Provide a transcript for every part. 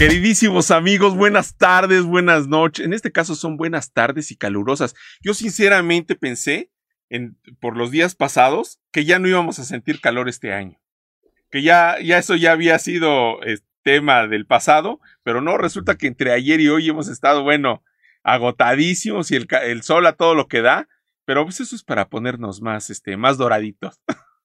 Queridísimos amigos, buenas tardes, buenas noches. En este caso son buenas tardes y calurosas. Yo sinceramente pensé en, por los días pasados que ya no íbamos a sentir calor este año. Que ya, ya eso ya había sido eh, tema del pasado, pero no, resulta que entre ayer y hoy hemos estado, bueno, agotadísimos y el, el sol a todo lo que da, pero pues eso es para ponernos más, este, más doraditos.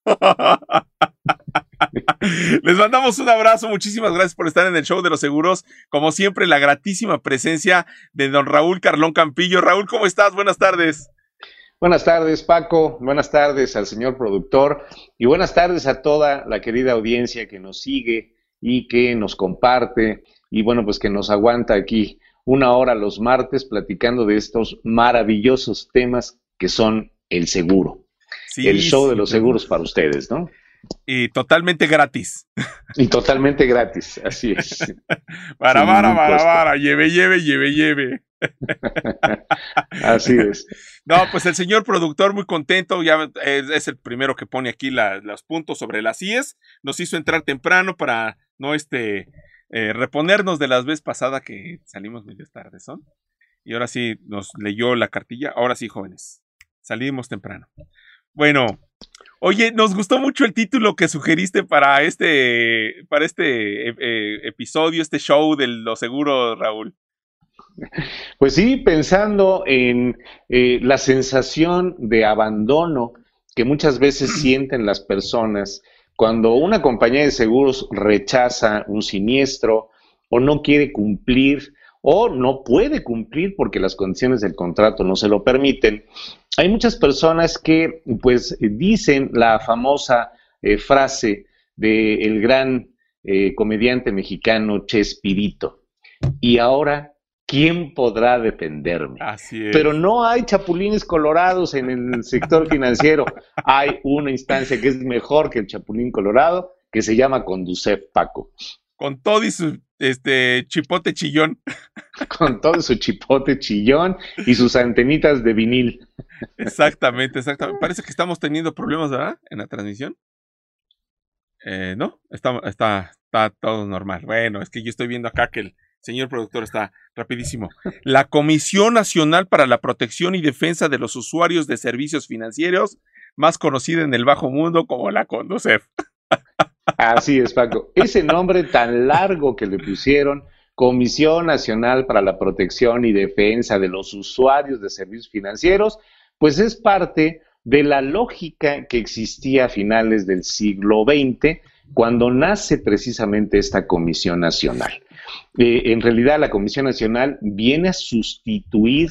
Les mandamos un abrazo, muchísimas gracias por estar en el show de los seguros. Como siempre, la gratísima presencia de don Raúl Carlón Campillo. Raúl, ¿cómo estás? Buenas tardes. Buenas tardes, Paco. Buenas tardes al señor productor y buenas tardes a toda la querida audiencia que nos sigue y que nos comparte y bueno, pues que nos aguanta aquí una hora los martes platicando de estos maravillosos temas que son el seguro. el show de los seguros para ustedes, ¿no? Y totalmente gratis. Y totalmente gratis, así es. para, para, para, para, lleve, lleve, lleve, lleve. así es. No, pues el señor productor muy contento, ya es, el primero que pone aquí los puntos sobre las IES, nos hizo entrar temprano para no este eh, reponernos de las veces pasadas que salimos medio tarde, ¿son? Y ahora sí nos leyó la cartilla, ahora sí, jóvenes, salimos temprano. Bueno, Oye, nos gustó mucho el título que sugeriste para este, para este eh, eh, episodio, este show de los seguros, Raúl. Pues sí, pensando en eh, la sensación de abandono que muchas veces sienten las personas cuando una compañía de seguros rechaza un siniestro o no quiere cumplir o no puede cumplir porque las condiciones del contrato no se lo permiten, hay muchas personas que pues dicen la famosa eh, frase del gran eh, comediante mexicano Chespirito. Y ahora, ¿quién podrá defenderme? Así es. Pero no hay chapulines colorados en el sector financiero. hay una instancia que es mejor que el chapulín colorado, que se llama Conducef Paco. Con todo y su este chipote chillón. Con todo su chipote chillón y sus antenitas de vinil. Exactamente, exactamente. Parece que estamos teniendo problemas, ¿verdad? En la transmisión. Eh, no, está, está, está todo normal. Bueno, es que yo estoy viendo acá que el señor productor está rapidísimo. La Comisión Nacional para la Protección y Defensa de los Usuarios de Servicios Financieros, más conocida en el bajo mundo como la CONDUCEF. Así es, Paco. Ese nombre tan largo que le pusieron, Comisión Nacional para la Protección y Defensa de los Usuarios de Servicios Financieros, pues es parte de la lógica que existía a finales del siglo XX, cuando nace precisamente esta Comisión Nacional. Eh, en realidad, la Comisión Nacional viene a sustituir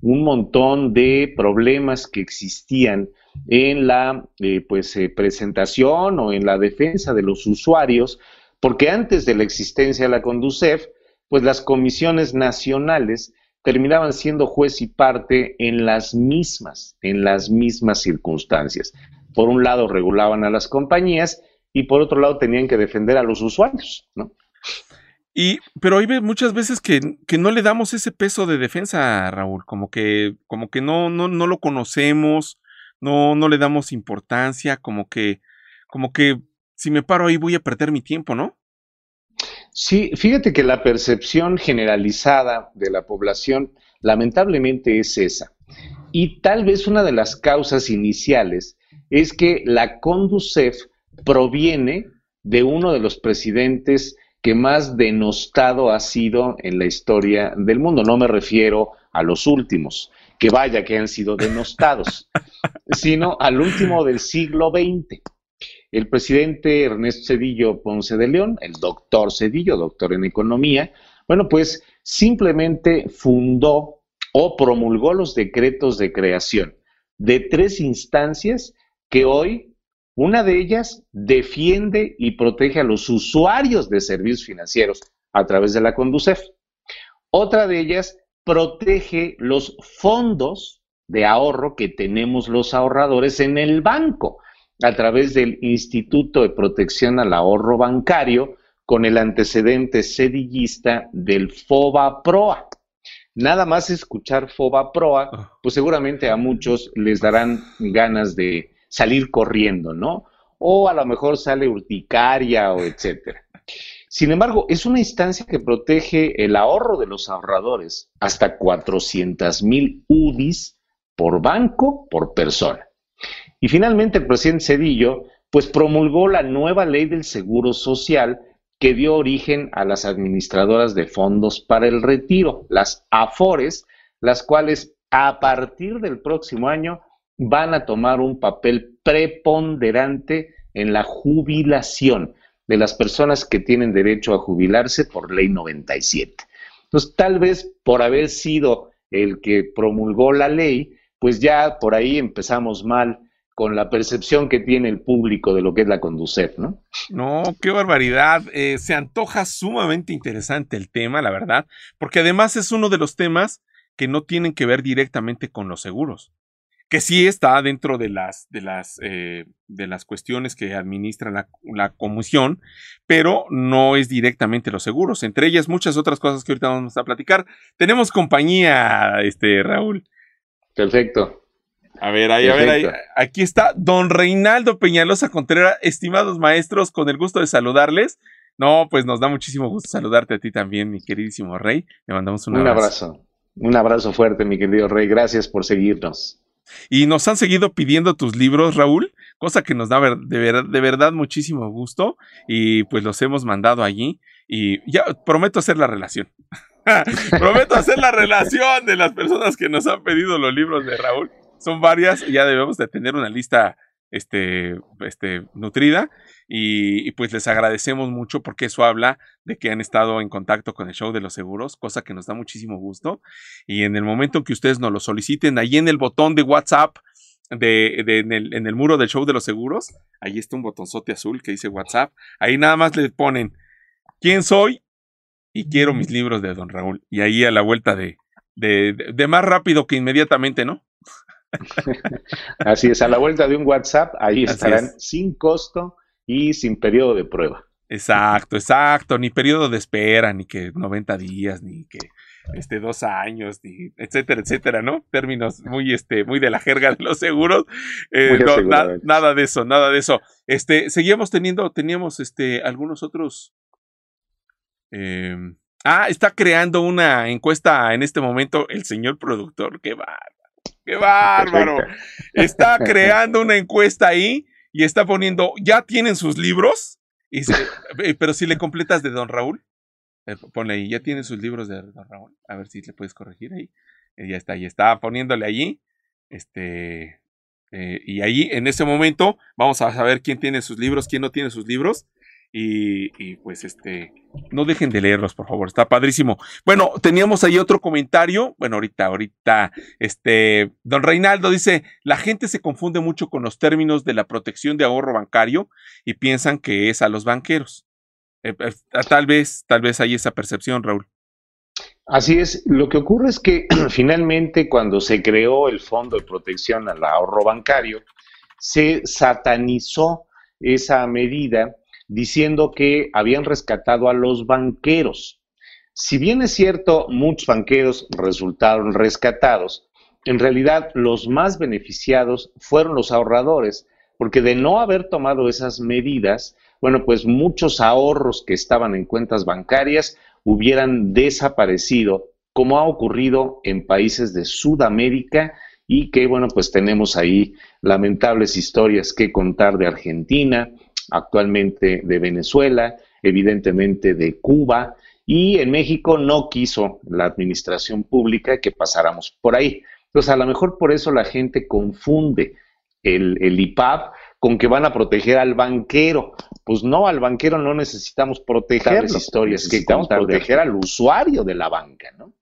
un montón de problemas que existían en la eh, pues, eh, presentación o en la defensa de los usuarios, porque antes de la existencia de la Conducef, pues las comisiones nacionales terminaban siendo juez y parte en las mismas, en las mismas circunstancias. Por un lado regulaban a las compañías y por otro lado tenían que defender a los usuarios, ¿no? Y, pero hay muchas veces que, que, no le damos ese peso de defensa, Raúl, como que, como que no, no, no lo conocemos, no, no le damos importancia, como que, como que si me paro ahí voy a perder mi tiempo, ¿no? Sí, fíjate que la percepción generalizada de la población lamentablemente es esa. Y tal vez una de las causas iniciales es que la Conducef proviene de uno de los presidentes que más denostado ha sido en la historia del mundo. No me refiero a los últimos, que vaya que han sido denostados, sino al último del siglo XX. El presidente Ernesto Cedillo Ponce de León, el doctor Cedillo, doctor en economía, bueno, pues simplemente fundó o promulgó los decretos de creación de tres instancias que hoy, una de ellas, defiende y protege a los usuarios de servicios financieros a través de la Conducef. Otra de ellas protege los fondos de ahorro que tenemos los ahorradores en el banco a través del Instituto de Protección al Ahorro Bancario con el antecedente sedillista del FOBA PROA. Nada más escuchar FOBA PROA, ah. pues seguramente a muchos les darán ganas de salir corriendo, ¿no? O a lo mejor sale urticaria o etcétera. Sin embargo, es una instancia que protege el ahorro de los ahorradores hasta 400 mil UDIs por banco por persona. Y finalmente el presidente Cedillo pues promulgó la nueva ley del Seguro Social que dio origen a las administradoras de fondos para el retiro, las AFORES, las cuales a partir del próximo año van a tomar un papel preponderante en la jubilación de las personas que tienen derecho a jubilarse por ley 97. Entonces, tal vez por haber sido el que promulgó la ley, pues ya por ahí empezamos mal con la percepción que tiene el público de lo que es la conducir, ¿no? No, qué barbaridad. Eh, se antoja sumamente interesante el tema, la verdad, porque además es uno de los temas que no tienen que ver directamente con los seguros, que sí está dentro de las, de las, eh, de las cuestiones que administra la, la, comisión, pero no es directamente los seguros, entre ellas muchas otras cosas que ahorita vamos a platicar. Tenemos compañía, este, Raúl. Perfecto. A ver, ahí, a ver, ahí, aquí está don Reinaldo Peñalosa Contreras, estimados maestros, con el gusto de saludarles. No, pues nos da muchísimo gusto saludarte a ti también, mi queridísimo Rey. Le mandamos un, un abrazo. Un abrazo fuerte, mi querido Rey. Gracias por seguirnos. Y nos han seguido pidiendo tus libros, Raúl, cosa que nos da de, ver, de verdad muchísimo gusto. Y pues los hemos mandado allí. Y ya prometo hacer la relación. prometo hacer la relación de las personas que nos han pedido los libros de Raúl son varias, ya debemos de tener una lista este, este, nutrida y, pues les agradecemos mucho porque eso habla de que han estado en contacto con el show de los seguros, cosa que nos da muchísimo gusto. Y en el momento en que ustedes nos lo soliciten, ahí en el botón de WhatsApp, de, en, el, en, el, muro del show de los seguros, ahí está un botonzote azul que dice WhatsApp, ahí nada más le ponen quién soy y quiero mis libros de Don Raúl. Y ahí a la vuelta de, de, de más rápido que inmediatamente, ¿no? Así es, a la vuelta de un WhatsApp, ahí estarán sin costo y sin periodo de prueba. Exacto, exacto, ni periodo de espera, ni que 90 días, ni que este dos años, etcétera, etcétera, ¿no? Términos muy este, muy de la jerga de los seguros. Eh, nada de eso, nada de eso. Este, seguíamos teniendo, teníamos este, algunos otros. Em, ah, está creando una encuesta en este momento el señor productor, qué va. ¡Qué bárbaro! Está creando una encuesta ahí y está poniendo, ¿ya tienen sus libros? Y eh, pero si le completas de Don Raúl, eh, ponle ahí, ¿ya tienen sus libros de Don Raúl? A ver si le puedes corregir ahí. Eh, ya está, ya está poniéndole allí. Este, y ahí, en ese momento, vamos a saber quién tiene sus libros, quién no tiene sus libros. Y, pues este, no dejen de leerlos, por favor, está padrísimo. Bueno, teníamos ahí otro comentario, bueno, ahorita, ahorita, este, don Reinaldo dice, la gente se confunde mucho con los términos de la protección de ahorro bancario y piensan que es a los banqueros. Eh, eh, tal vez, tal vez hay esa percepción, Raúl. Así es, lo que ocurre es que finalmente cuando se creó el Fondo de Protección al Ahorro Bancario, se satanizó esa medida diciendo que habían rescatado a los banqueros. Si bien es cierto, muchos banqueros resultaron rescatados, en realidad los más beneficiados fueron los ahorradores, porque de no haber tomado esas medidas, bueno, pues muchos ahorros que estaban en cuentas bancarias hubieran desaparecido, como ha ocurrido en países de Sudamérica y que, bueno, pues tenemos ahí lamentables historias que contar de Argentina, actualmente de Venezuela, evidentemente de Cuba, y en México no quiso la administración pública que pasáramos por ahí. Entonces, a lo mejor por eso la gente confunde el, el IPAP con que van a proteger al banquero. Pues no, al banquero no necesitamos proteger las historias, necesitamos proteger al usuario de la banca, ¿no?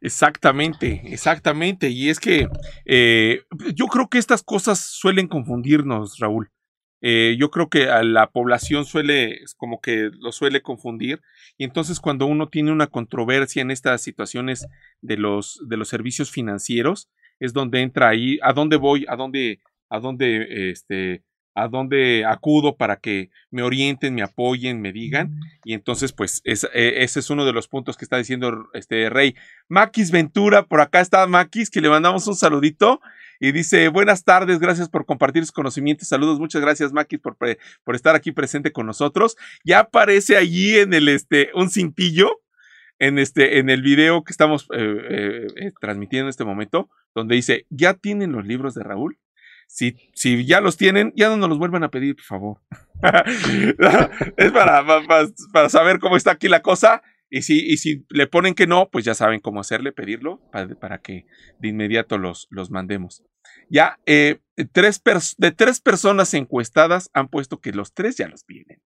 Exactamente, exactamente. Y es que eh, yo creo que estas cosas suelen confundirnos, Raúl. Eh, yo creo que a la población suele, como que lo suele confundir. Y entonces cuando uno tiene una controversia en estas situaciones de los, de los servicios financieros, es donde entra ahí, a dónde voy, a dónde, a dónde, este, a dónde acudo para que me orienten, me apoyen, me digan. Y entonces, pues, e, ese es uno de los puntos que está diciendo este Rey. Maquis Ventura, por acá está Maquis, que le mandamos un saludito. Y dice, buenas tardes, gracias por compartir sus conocimientos. Saludos, muchas gracias, Maquis, por, por estar aquí presente con nosotros. Ya aparece allí en el, este, un cintillo en, este, en el video que estamos eh, eh, eh, transmitiendo en este momento, donde dice, ¿ya tienen los libros de Raúl? Si, si ya los tienen, ya no nos los vuelvan a pedir, por favor. es para, para, saber cómo está aquí la cosa. Y si, y si le ponen que no, pues ya saben cómo hacerle, pedirlo, para, que de inmediato los, los mandemos. Ya, tres de tres personas encuestadas han puesto que los tres ya los tienen.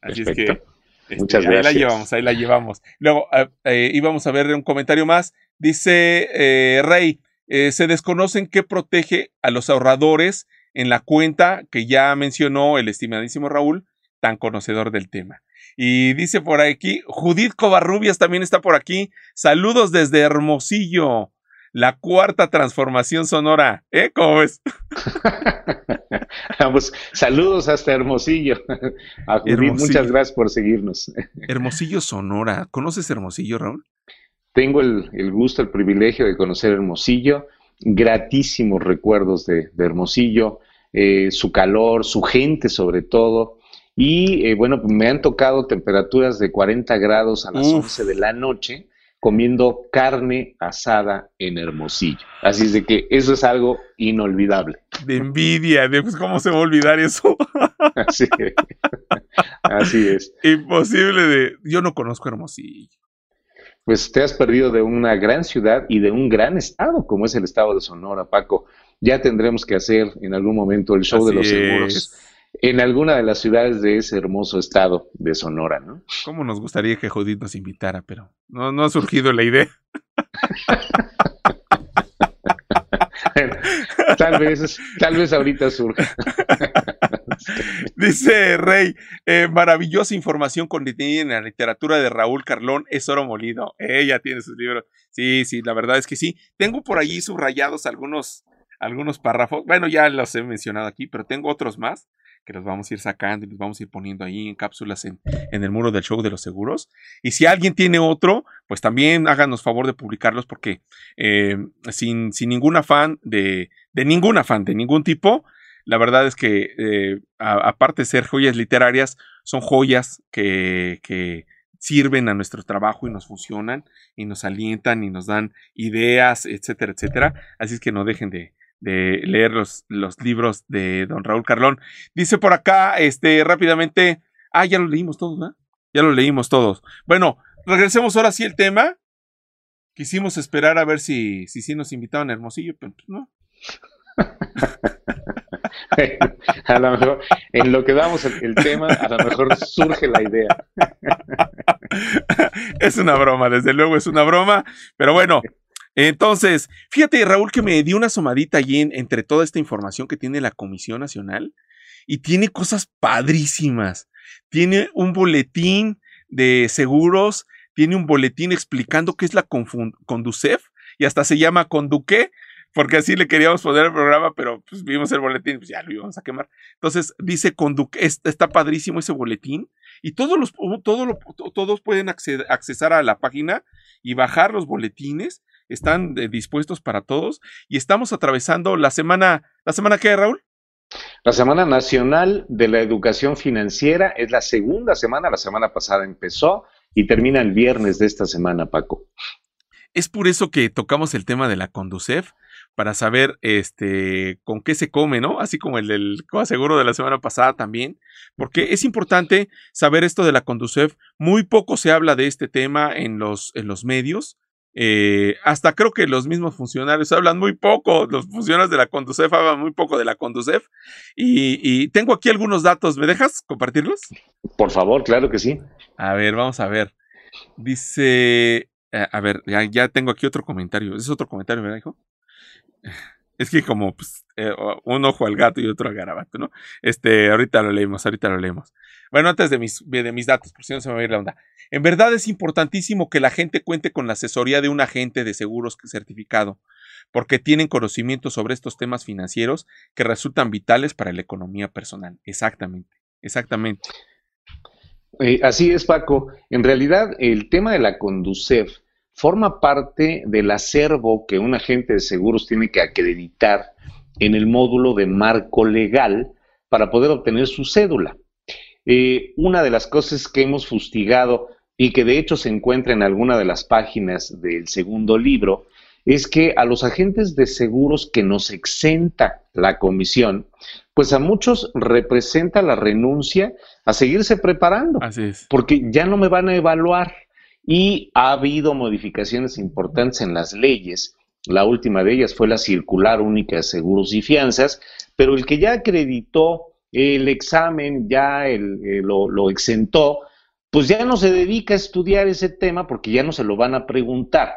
Así es que este, Muchas gracias. Ahí la llevamos, ahí la llevamos. Luego eh, eh, íbamos a ver un comentario más. Dice eh, Rey, se desconocen qué protege a los ahorradores en la cuenta que ya mencionó el estimadísimo Raúl, tan conocedor del tema. Y dice por aquí, Judith Covarrubias también está por aquí. Saludos desde Hermosillo la cuarta transformación sonora. ¿Eh? ¿Cómo ves? Vamos, saludos hasta Hermosillo. muchas gracias por seguirnos. Hermosillo Sonora. ¿Conoces Hermosillo, Raúl? Tengo el, gusto, el privilegio de conocer Hermosillo. Gratísimos recuerdos de, Hermosillo, eh, su calor, su gente sobre todo. Y eh, bueno, me han tocado temperaturas de 40 grados a las 11 de la noche comiendo carne asada en Hermosillo. Así es de que eso es algo inolvidable. De envidia, de pues, cómo se va a olvidar eso. Así, Así es. Imposible de... Yo no conozco Hermosillo. Pues te has perdido de una gran ciudad y de un gran estado, como es el estado de Sonora, Paco. Ya tendremos que hacer en algún momento el show de los seguros en alguna de las ciudades de ese hermoso estado de Sonora, ¿no? ¿Cómo nos gustaría que Judith nos invitara? Pero no, no ha surgido la idea. tal vez, tal vez ahorita surja. Dice Rey, eh, maravillosa información contenida en la literatura de Raúl Carlón, es oro molido. Ella tiene sus libros. Sí, sí, la verdad es que sí. Tengo por allí subrayados algunos, algunos párrafos. Bueno, ya los he mencionado aquí, pero tengo otros más que los vamos a ir sacando y los vamos a ir poniendo ahí en cápsulas en, el muro del show de los seguros. Y si alguien tiene otro, pues también háganos favor de publicarlos porque eh, sin, sin ningún afán de, de ningún afán, de ningún tipo, la verdad es que eh, aparte de ser joyas literarias, son joyas que, que sirven a nuestro trabajo y nos funcionan y nos alientan y nos dan ideas, etcétera, etcétera. Así es que no dejen de, de leer los, los libros de don Raúl Carlón. Dice por acá, este, rápidamente, ah, ya lo leímos todos, ¿no? Ya lo leímos todos. Bueno, regresemos ahora sí al tema. Quisimos esperar a ver si si, si nos invitaban a Hermosillo, pero pues no. a lo mejor, en lo que damos el, tema, a lo mejor surge la idea. es una broma, desde luego es una broma, pero bueno, entonces, fíjate, Raúl, que me dio una asomadita allí entre toda esta información que tiene la Comisión Nacional y tiene cosas padrísimas. Tiene un boletín de seguros, tiene un boletín explicando qué es la Conducef y hasta se llama Conduque, porque así le queríamos poner el programa, pero pues vimos el boletín, pues ya lo íbamos a quemar. Entonces dice Conduque, está padrísimo ese boletín y todos los pueden acceder, a la página y bajar los boletines están eh, dispuestos para todos y estamos atravesando la semana, ¿la semana qué, Raúl? La Semana Nacional de la Educación Financiera es la segunda semana, la semana pasada empezó y termina el viernes de esta semana, Paco. Es por eso que tocamos el tema de la Conducef, para saber este, con qué se come, ¿no? Así como el del coaseguro de la semana pasada también, porque es importante saber esto de la Conducef. Muy poco se habla de este tema en los, en los medios. Eh, hasta creo que los mismos funcionarios hablan muy poco, los funcionarios de la Conducef hablan muy poco de la Conducef. Y, tengo aquí algunos datos, ¿me dejas compartirlos? Por favor, claro que sí. A ver, vamos a ver. Dice, eh, a ver, ya, tengo aquí otro comentario. ¿Es otro comentario, verdad, hijo? Es que como pues, eh, un ojo al gato y otro al garabato, ¿no? Este, ahorita lo leemos, ahorita lo leemos. Bueno, antes de mis, de mis datos, por si no se me va a ir la onda. En verdad es importantísimo que la gente cuente con la asesoría de un agente de seguros certificado, porque tienen conocimiento sobre estos temas financieros que resultan vitales para la economía personal. Exactamente, exactamente. Eh, así es, Paco. En realidad, el tema de la Conducef forma parte del acervo que un agente de seguros tiene que acreditar en el módulo de marco legal para poder obtener su cédula. Eh, una de las cosas que hemos fustigado y que de hecho se encuentra en alguna de las páginas del segundo libro es que a los agentes de seguros que nos exenta la comisión, pues a muchos representa la renuncia a seguirse preparando. Así es. Porque ya no me van a evaluar. Y ha habido modificaciones importantes en las leyes. La última de ellas fue la circular única de seguros y fianzas, pero el que ya acreditó el examen, ya eh, lo, lo exentó, pues ya no se dedica a estudiar ese tema porque ya no se lo van a preguntar.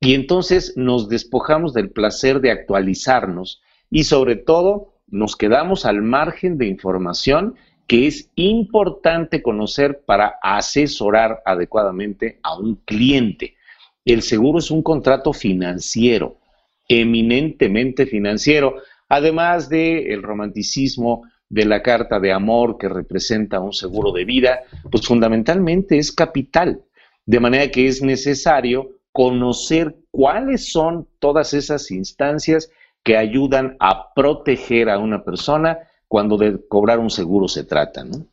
Y entonces nos despojamos del placer de actualizarnos y sobre todo nos quedamos al margen de información que es importante conocer para asesorar adecuadamente a un cliente. El seguro es un contrato financiero, eminentemente financiero, además del el romanticismo de la carta de amor que representa un seguro de vida, pues fundamentalmente es capital, de manera que es necesario conocer cuáles son todas esas instancias que ayudan a proteger a una persona cuando de cobrar un seguro se trata, ¿no?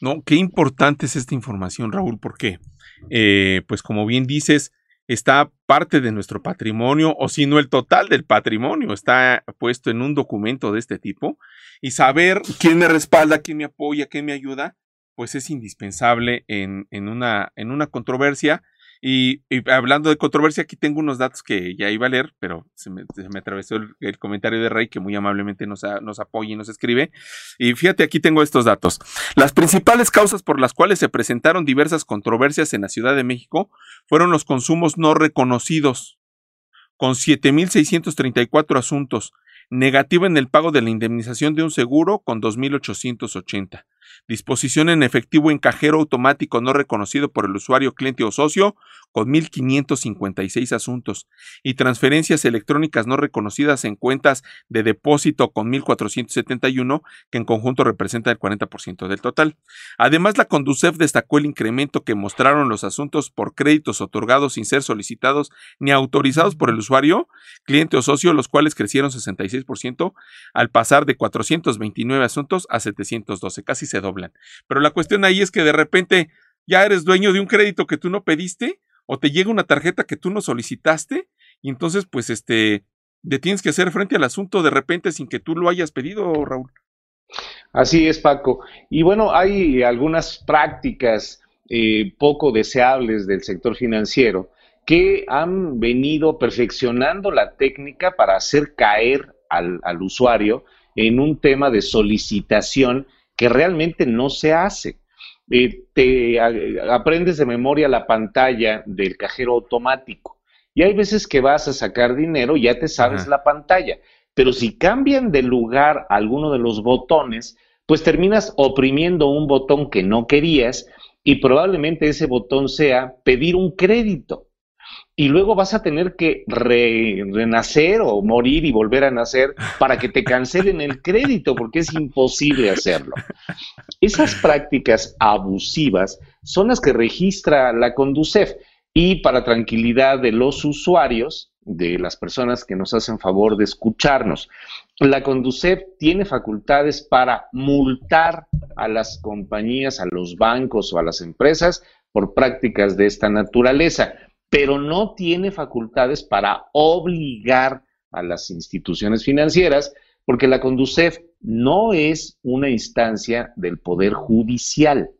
No, qué importante es esta información, Raúl, porque, eh, pues como bien dices, está parte de nuestro patrimonio, o si no el total del patrimonio, está puesto en un documento de este tipo, y saber quién me respalda, quién me apoya, quién me ayuda, pues es indispensable en, en, una, en una controversia y, hablando de controversia, aquí tengo unos datos que ya iba a leer, pero se me, atravesó el, comentario de Rey que muy amablemente nos, apoya y nos escribe. Y fíjate, aquí tengo estos datos. Las principales causas por las cuales se presentaron diversas controversias en la Ciudad de México fueron los consumos no reconocidos, con 7.634 asuntos, negativo en el pago de la indemnización de un seguro con 2.880 disposición en efectivo en cajero automático no reconocido por el usuario, cliente o socio, con 1.556 asuntos, y transferencias electrónicas no reconocidas en cuentas de depósito con 1.471, que en conjunto representa el 40% del total. Además, la Conducef destacó el incremento que mostraron los asuntos por créditos otorgados sin ser solicitados ni autorizados por el usuario, cliente o socio, los cuales crecieron 66% al pasar de 429 asuntos a 712, casi se doblan. Pero la cuestión ahí es que de repente ya eres dueño de un crédito que tú no pediste o te llega una tarjeta que tú no solicitaste y entonces pues este te tienes que hacer frente al asunto de repente sin que tú lo hayas pedido, Raúl. Así es, Paco. Y bueno, hay algunas prácticas eh, poco deseables del sector financiero que han venido perfeccionando la técnica para hacer caer al, al usuario en un tema de solicitación que realmente no se hace. Eh, te aprendes de memoria la pantalla del cajero automático. Y hay veces que vas a sacar dinero y ya te sabes la pantalla, pero si cambian de lugar alguno de los botones, pues terminas oprimiendo un botón que no querías y probablemente ese botón sea pedir un crédito y luego vas a tener que renacer o morir y volver a nacer para que te cancelen el crédito, porque es imposible hacerlo. Esas prácticas abusivas son las que registra la Conducef y para tranquilidad de los usuarios, de las personas que nos hacen favor de escucharnos, la Conducef tiene facultades para multar a las compañías, a los bancos o a las empresas por prácticas de esta naturaleza pero no tiene facultades para obligar a las instituciones financieras, porque la Conducef no es una instancia del Poder Judicial.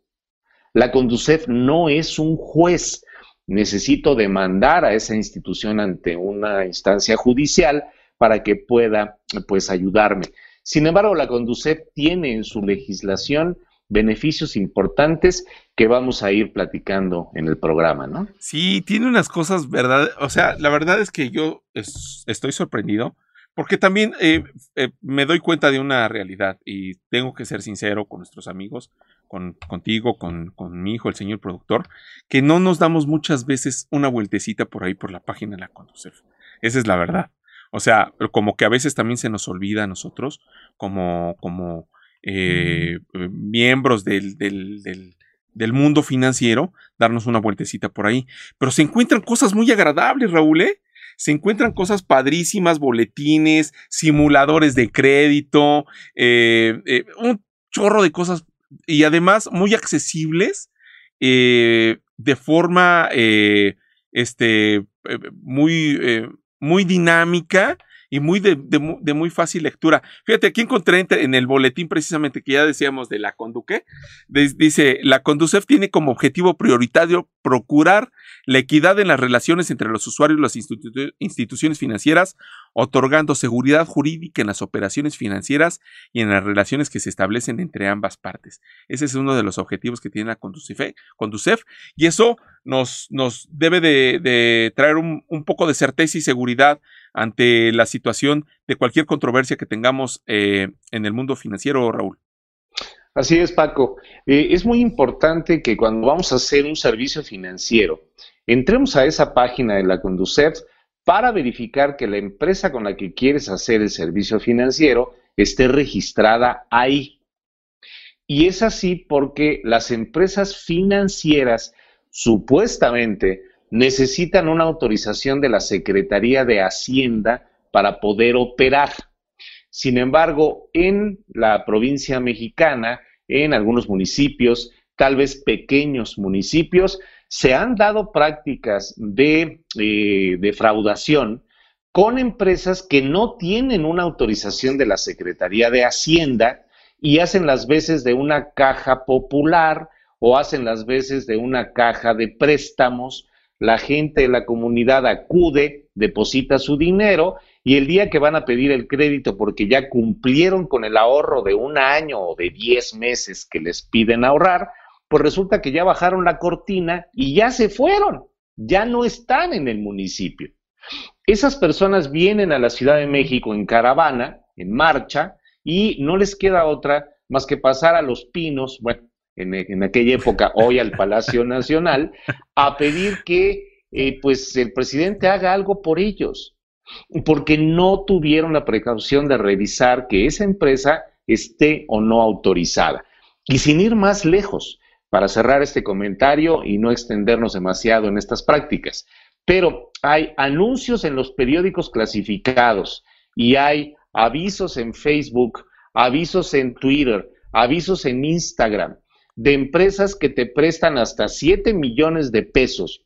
La Conducef no es un juez. Necesito demandar a esa institución ante una instancia judicial para que pueda pues ayudarme. Sin embargo, la Conducef tiene en su legislación beneficios importantes que vamos a ir platicando en el programa, ¿no? Sí, tiene unas cosas, ¿verdad? O sea, la verdad es que yo estoy sorprendido porque también eh, eh, me doy cuenta de una realidad y tengo que ser sincero con nuestros amigos, con, contigo, con, con mi hijo, el señor productor, que no nos damos muchas veces una vueltecita por ahí por la página de la Conducef. Esa es la verdad. O sea, como que a veces también se nos olvida a nosotros, como, como eh, miembros del, del, del mundo financiero, darnos una vueltecita por ahí. Pero se encuentran cosas muy agradables, Raúl, ¿eh? Se encuentran cosas padrísimas, boletines, simuladores de crédito, eh, eh, un chorro de cosas y además muy accesibles de forma este, muy, muy dinámica y muy de, muy fácil lectura. Fíjate, aquí encontré en el boletín precisamente que ya decíamos de la Conduque, dice, la Conducef tiene como objetivo prioritario procurar la equidad en las relaciones entre los usuarios y las instituciones financieras, otorgando seguridad jurídica en las operaciones financieras y en las relaciones que se establecen entre ambas partes. Ese es uno de los objetivos que tiene la Conducef, y eso nos, nos debe de, traer un poco de certeza y seguridad ante la situación de cualquier controversia que tengamos eh, en el mundo financiero, Raúl. Así es, Paco. Eh, es muy importante que cuando vamos a hacer un servicio financiero, entremos a esa página de la Conducef para verificar que la empresa con la que quieres hacer el servicio financiero esté registrada ahí. Y es así porque las empresas financieras supuestamente necesitan una autorización de la Secretaría de Hacienda para poder operar. Sin embargo, en la provincia mexicana, en algunos municipios, tal vez pequeños municipios, se han dado prácticas de eh, defraudación con empresas que no tienen una autorización de la Secretaría de Hacienda y hacen las veces de una caja popular o hacen las veces de una caja de préstamos la gente de la comunidad acude, deposita su dinero y el día que van a pedir el crédito porque ya cumplieron con el ahorro de un año o de 10 meses que les piden ahorrar, pues resulta que ya bajaron la cortina y ya se fueron, ya no están en el municipio. Esas personas vienen a la Ciudad de México en caravana, en marcha, y no les queda otra más que pasar a los pinos, bueno, en, aquella época, hoy al Palacio Nacional, a pedir que eh, pues el presidente haga algo por ellos, porque no tuvieron la precaución de revisar que esa empresa esté o no autorizada. Y sin ir más lejos, para cerrar este comentario y no extendernos demasiado en estas prácticas, pero hay anuncios en los periódicos clasificados y hay avisos en Facebook, avisos en Twitter, avisos en Instagram, de empresas que te prestan hasta 7 millones de pesos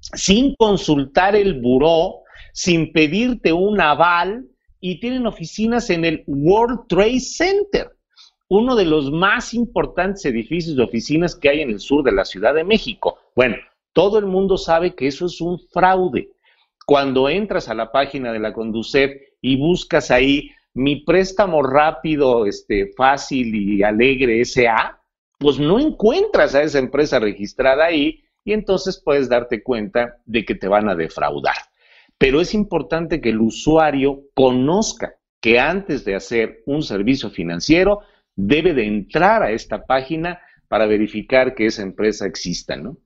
sin consultar el buró, sin pedirte un aval y tienen oficinas en el World Trade Center, uno de los más importantes edificios de oficinas que hay en el sur de la Ciudad de México. Bueno, todo el mundo sabe que eso es un fraude. Cuando entras a la página de la Conducef y buscas ahí mi préstamo rápido, este, fácil y alegre SA, pues no encuentras a esa empresa registrada ahí y entonces puedes darte cuenta de que te van a defraudar. Pero es importante que el usuario conozca que antes de hacer un servicio financiero debe de entrar a esta página para verificar que esa empresa exista, ¿no?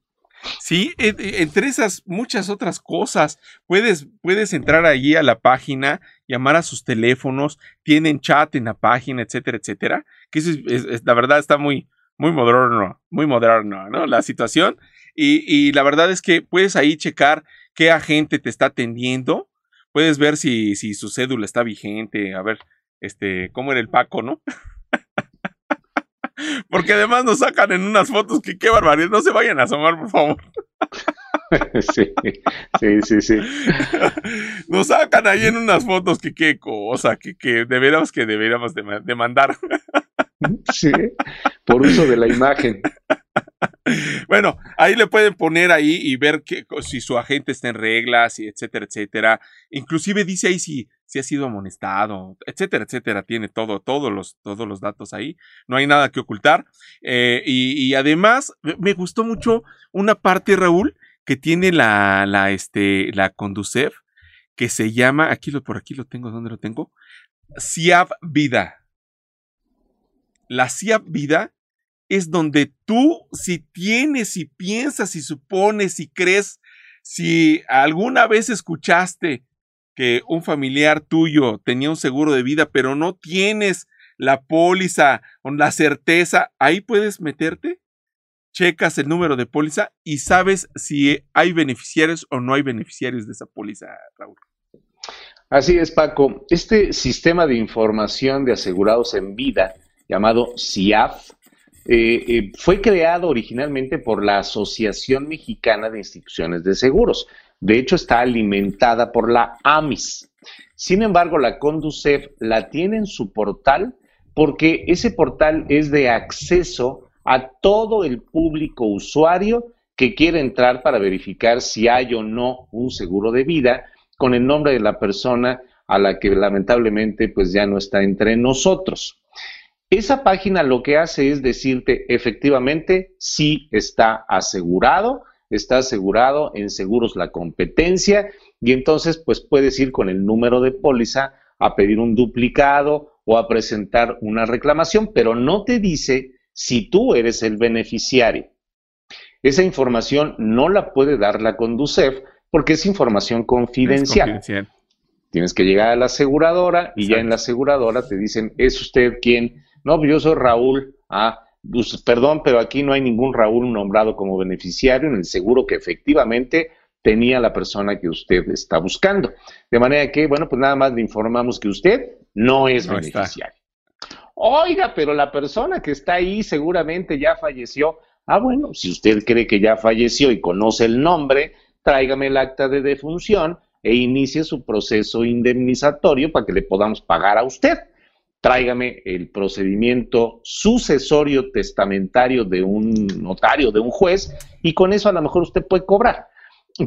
Sí, entre esas muchas otras cosas, puedes, puedes entrar allí a la página, llamar a sus teléfonos, tienen chat en la página, etcétera, etcétera, que eso la verdad está muy, muy moderno, muy moderno, ¿no? La situación. Y, la verdad es que puedes ahí checar qué agente te está atendiendo. Puedes ver si, si su cédula está vigente. A ver, este, cómo era el Paco, ¿no? Porque además nos sacan en unas fotos que qué barbaridad. No se vayan a asomar, por favor. Sí, sí, sí, sí. Nos sacan ahí en unas fotos que qué cosa, que, que deberíamos que deberíamos demandar. Sí, por uso de la imagen. Bueno, ahí le pueden poner ahí y ver que, si su agente está en reglas, etcétera, etcétera. Inclusive dice ahí si, si ha sido amonestado, etcétera, etcétera. Tiene todo, todos los, todos los datos ahí. No hay nada que ocultar. Eh, y, además, me gustó mucho una parte, Raúl, que tiene la, la, este, la Conducef, que se llama, aquí lo, por aquí lo tengo, ¿dónde lo tengo? CIAB Vida. La CIAB Vida es donde tú, si tienes, si piensas, si supones, si crees, si alguna vez escuchaste que un familiar tuyo tenía un seguro de vida, pero no tienes la póliza o la certeza, ahí puedes meterte checas el número de póliza y sabes si hay beneficiarios o no hay beneficiarios de esa póliza, Raúl. Así es, Paco. Este sistema de información de asegurados en vida, llamado CIAF, eh, eh, fue creado originalmente por la Asociación Mexicana de Instituciones de Seguros. De hecho, está alimentada por la AMIS. Sin embargo, la Conducef la tiene en su portal porque ese portal es de acceso a todo el público usuario que quiere entrar para verificar si hay o no un seguro de vida con el nombre de la persona a la que lamentablemente pues ya no está entre nosotros. Esa página lo que hace es decirte efectivamente si está asegurado, está asegurado en seguros la competencia y entonces pues puedes ir con el número de póliza a pedir un duplicado o a presentar una reclamación, pero no te dice si tú eres el beneficiario. Esa información no la puede dar la Conducef porque es información confidencial. Tienes que llegar a la aseguradora y ya en la aseguradora te dicen, ¿es usted quien? No, pues yo soy Raúl. Ah, pues, perdón, pero aquí no hay ningún Raúl nombrado como beneficiario en el seguro que efectivamente tenía la persona que usted está buscando. De manera que, bueno, pues nada más le informamos que usted no es beneficiario. Oiga, pero la persona que está ahí seguramente ya falleció. Ah, bueno, si usted cree que ya falleció y conoce el nombre, tráigame el acta de defunción e inicie su proceso indemnizatorio para que le podamos pagar a usted. Tráigame el procedimiento sucesorio testamentario de un notario, de un juez, y con eso a lo mejor usted puede cobrar.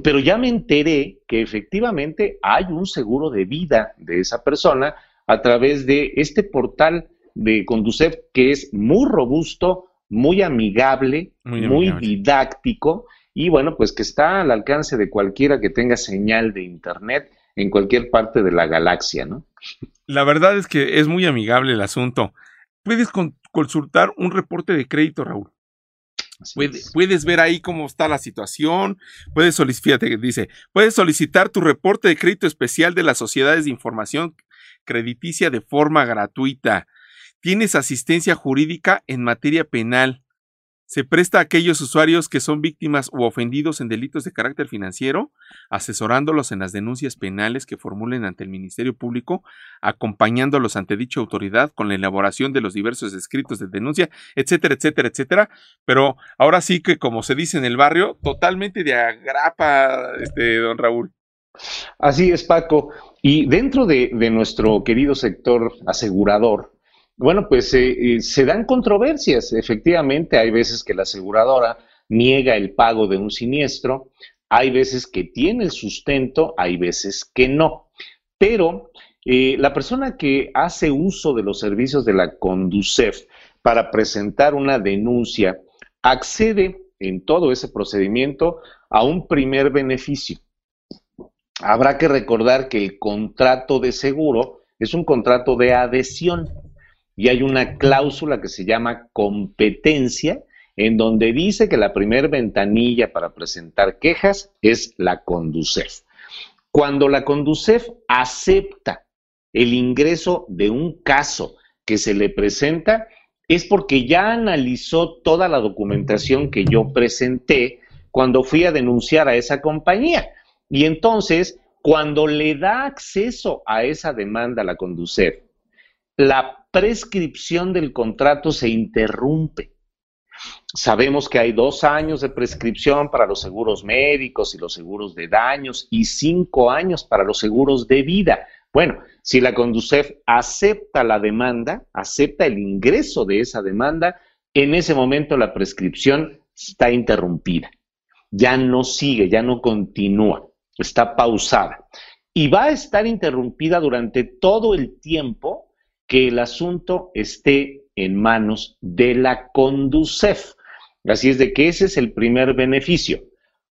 Pero ya me enteré que efectivamente hay un seguro de vida de esa persona a través de este portal de Conducef que es muy robusto, muy amigable, muy, didáctico y bueno, pues que está al alcance de cualquiera que tenga señal de internet en cualquier parte de la galaxia, ¿no? La verdad es que es muy amigable el asunto. Puedes consultar un reporte de crédito, Raúl puedes ver ahí cómo está la situación. Puedes solicitar, dice, puedes solicitar tu reporte de crédito especial de las sociedades de información crediticia de forma gratuita. Tienes asistencia jurídica en materia penal se presta a aquellos usuarios que son víctimas u ofendidos en delitos de carácter financiero, asesorándolos en las denuncias penales que formulen ante el Ministerio Público, acompañándolos ante dicha autoridad con la elaboración de los diversos escritos de denuncia, etcétera, etcétera, etcétera. Pero ahora sí que, como se dice en el barrio, totalmente de agrapa, este, don Raúl. Así es, Paco. Y dentro de, de nuestro querido sector asegurador, bueno, pues eh, eh, se dan controversias. Efectivamente, hay veces que la aseguradora niega el pago de un siniestro, hay veces que tiene el sustento, hay veces que no. Pero eh, la persona que hace uso de los servicios de la Conducef para presentar una denuncia accede en todo ese procedimiento a un primer beneficio. Habrá que recordar que el contrato de seguro es un contrato de adhesión y hay una cláusula que se llama competencia, en donde dice que la primer ventanilla para presentar quejas es la Conducef. Cuando la Conducef acepta el ingreso de un caso que se le presenta, es porque ya analizó toda la documentación que yo presenté cuando fui a denunciar a esa compañía. Y entonces, cuando le da acceso a esa demanda a la Conducef, la prescripción del contrato se interrumpe. Sabemos que hay dos años de prescripción para los seguros médicos y los seguros de daños y cinco años para los seguros de vida. Bueno, si la Conducef acepta la demanda, acepta el ingreso de esa demanda, en ese momento la prescripción está interrumpida. Ya no sigue, ya no continúa, está pausada. Y va a estar interrumpida durante todo el tiempo que el asunto esté en manos de la Conducef. Así es de que ese es el primer beneficio.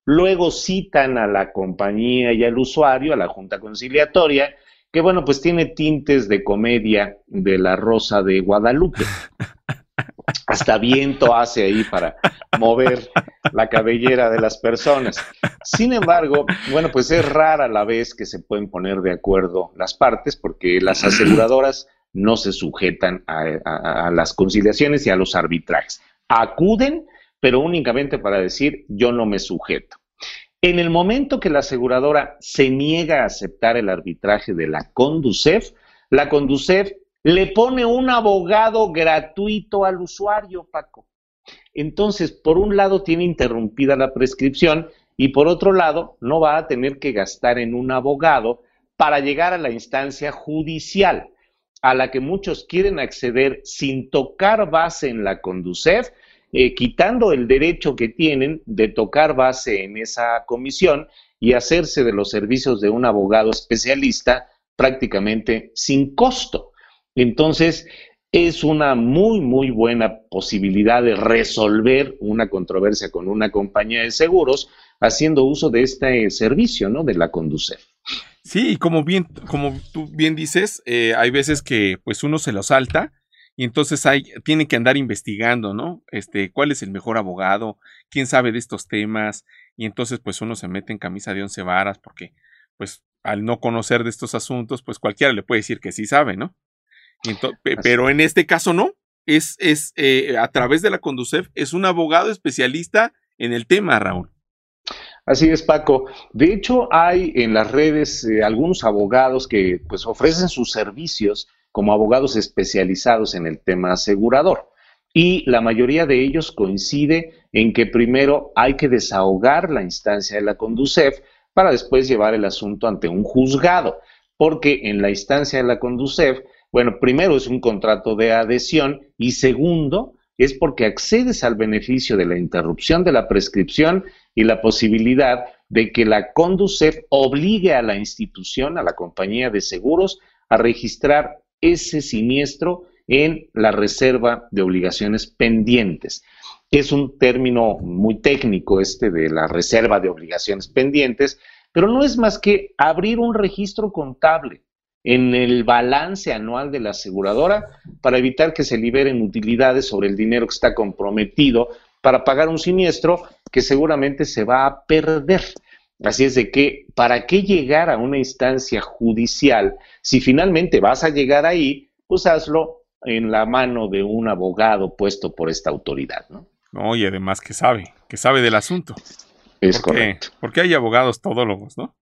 Luego citan a la compañía y al usuario, a la Junta Conciliatoria, que bueno, pues tiene tintes de comedia de la Rosa de Guadalupe. Hasta viento hace ahí para mover la cabellera de las personas. Sin embargo, bueno, pues es rara la vez que se pueden poner de acuerdo las partes porque las aseguradoras no se sujetan a, las conciliaciones y a los arbitrajes. Acuden, pero únicamente para decir yo no me sujeto. En el momento que la aseguradora se niega a aceptar el arbitraje de la Conducef, la Conducef le pone un abogado gratuito al usuario, Paco. Entonces, por un lado tiene interrumpida la prescripción y por otro lado no va a tener que gastar en un abogado para llegar a la instancia judicial a la que muchos quieren acceder sin tocar base en la Conducef, eh, quitando el derecho que tienen de tocar base en esa comisión y hacerse de los servicios de un abogado especialista prácticamente sin costo. Entonces, es una muy, muy buena posibilidad de resolver una controversia con una compañía de seguros haciendo uso de este servicio, ¿no? De la Conducef. Sí, y como bien, como tú bien dices, eh, hay veces que pues uno se lo salta y entonces hay, tiene que andar investigando, ¿no? Este, cuál es el mejor abogado, quién sabe de estos temas, y entonces pues uno se mete en camisa de once varas porque pues al no conocer de estos asuntos, pues cualquiera le puede decir que sí sabe, ¿no? pero en este caso no, es, es eh, a través de la Conducef, es un abogado especialista en el tema, Raúl. Así es, Paco. De hecho, hay en las redes eh, algunos abogados que pues ofrecen sus servicios como abogados especializados en el tema asegurador. Y la mayoría de ellos coincide en que primero hay que desahogar la instancia de la Conducef para después llevar el asunto ante un juzgado, porque en la instancia de la Conducef bueno, primero es un contrato de adhesión y segundo es porque accedes al beneficio de la interrupción de la prescripción y la posibilidad de que la Conducef obligue a la institución, a la compañía de seguros, a registrar ese siniestro en la reserva de obligaciones pendientes. Es un término muy técnico este de la reserva de obligaciones pendientes, pero no es más que abrir un registro contable en el balance anual de la aseguradora para evitar que se liberen utilidades sobre el dinero que está comprometido para pagar un siniestro que seguramente se va a perder. Así es de que, ¿para qué llegar a una instancia judicial? Si finalmente vas a llegar ahí, pues hazlo en la mano de un abogado puesto por esta autoridad, ¿no? No, y además que sabe, que sabe del asunto. Es correcto. Porque hay abogados todólogos, ¿no?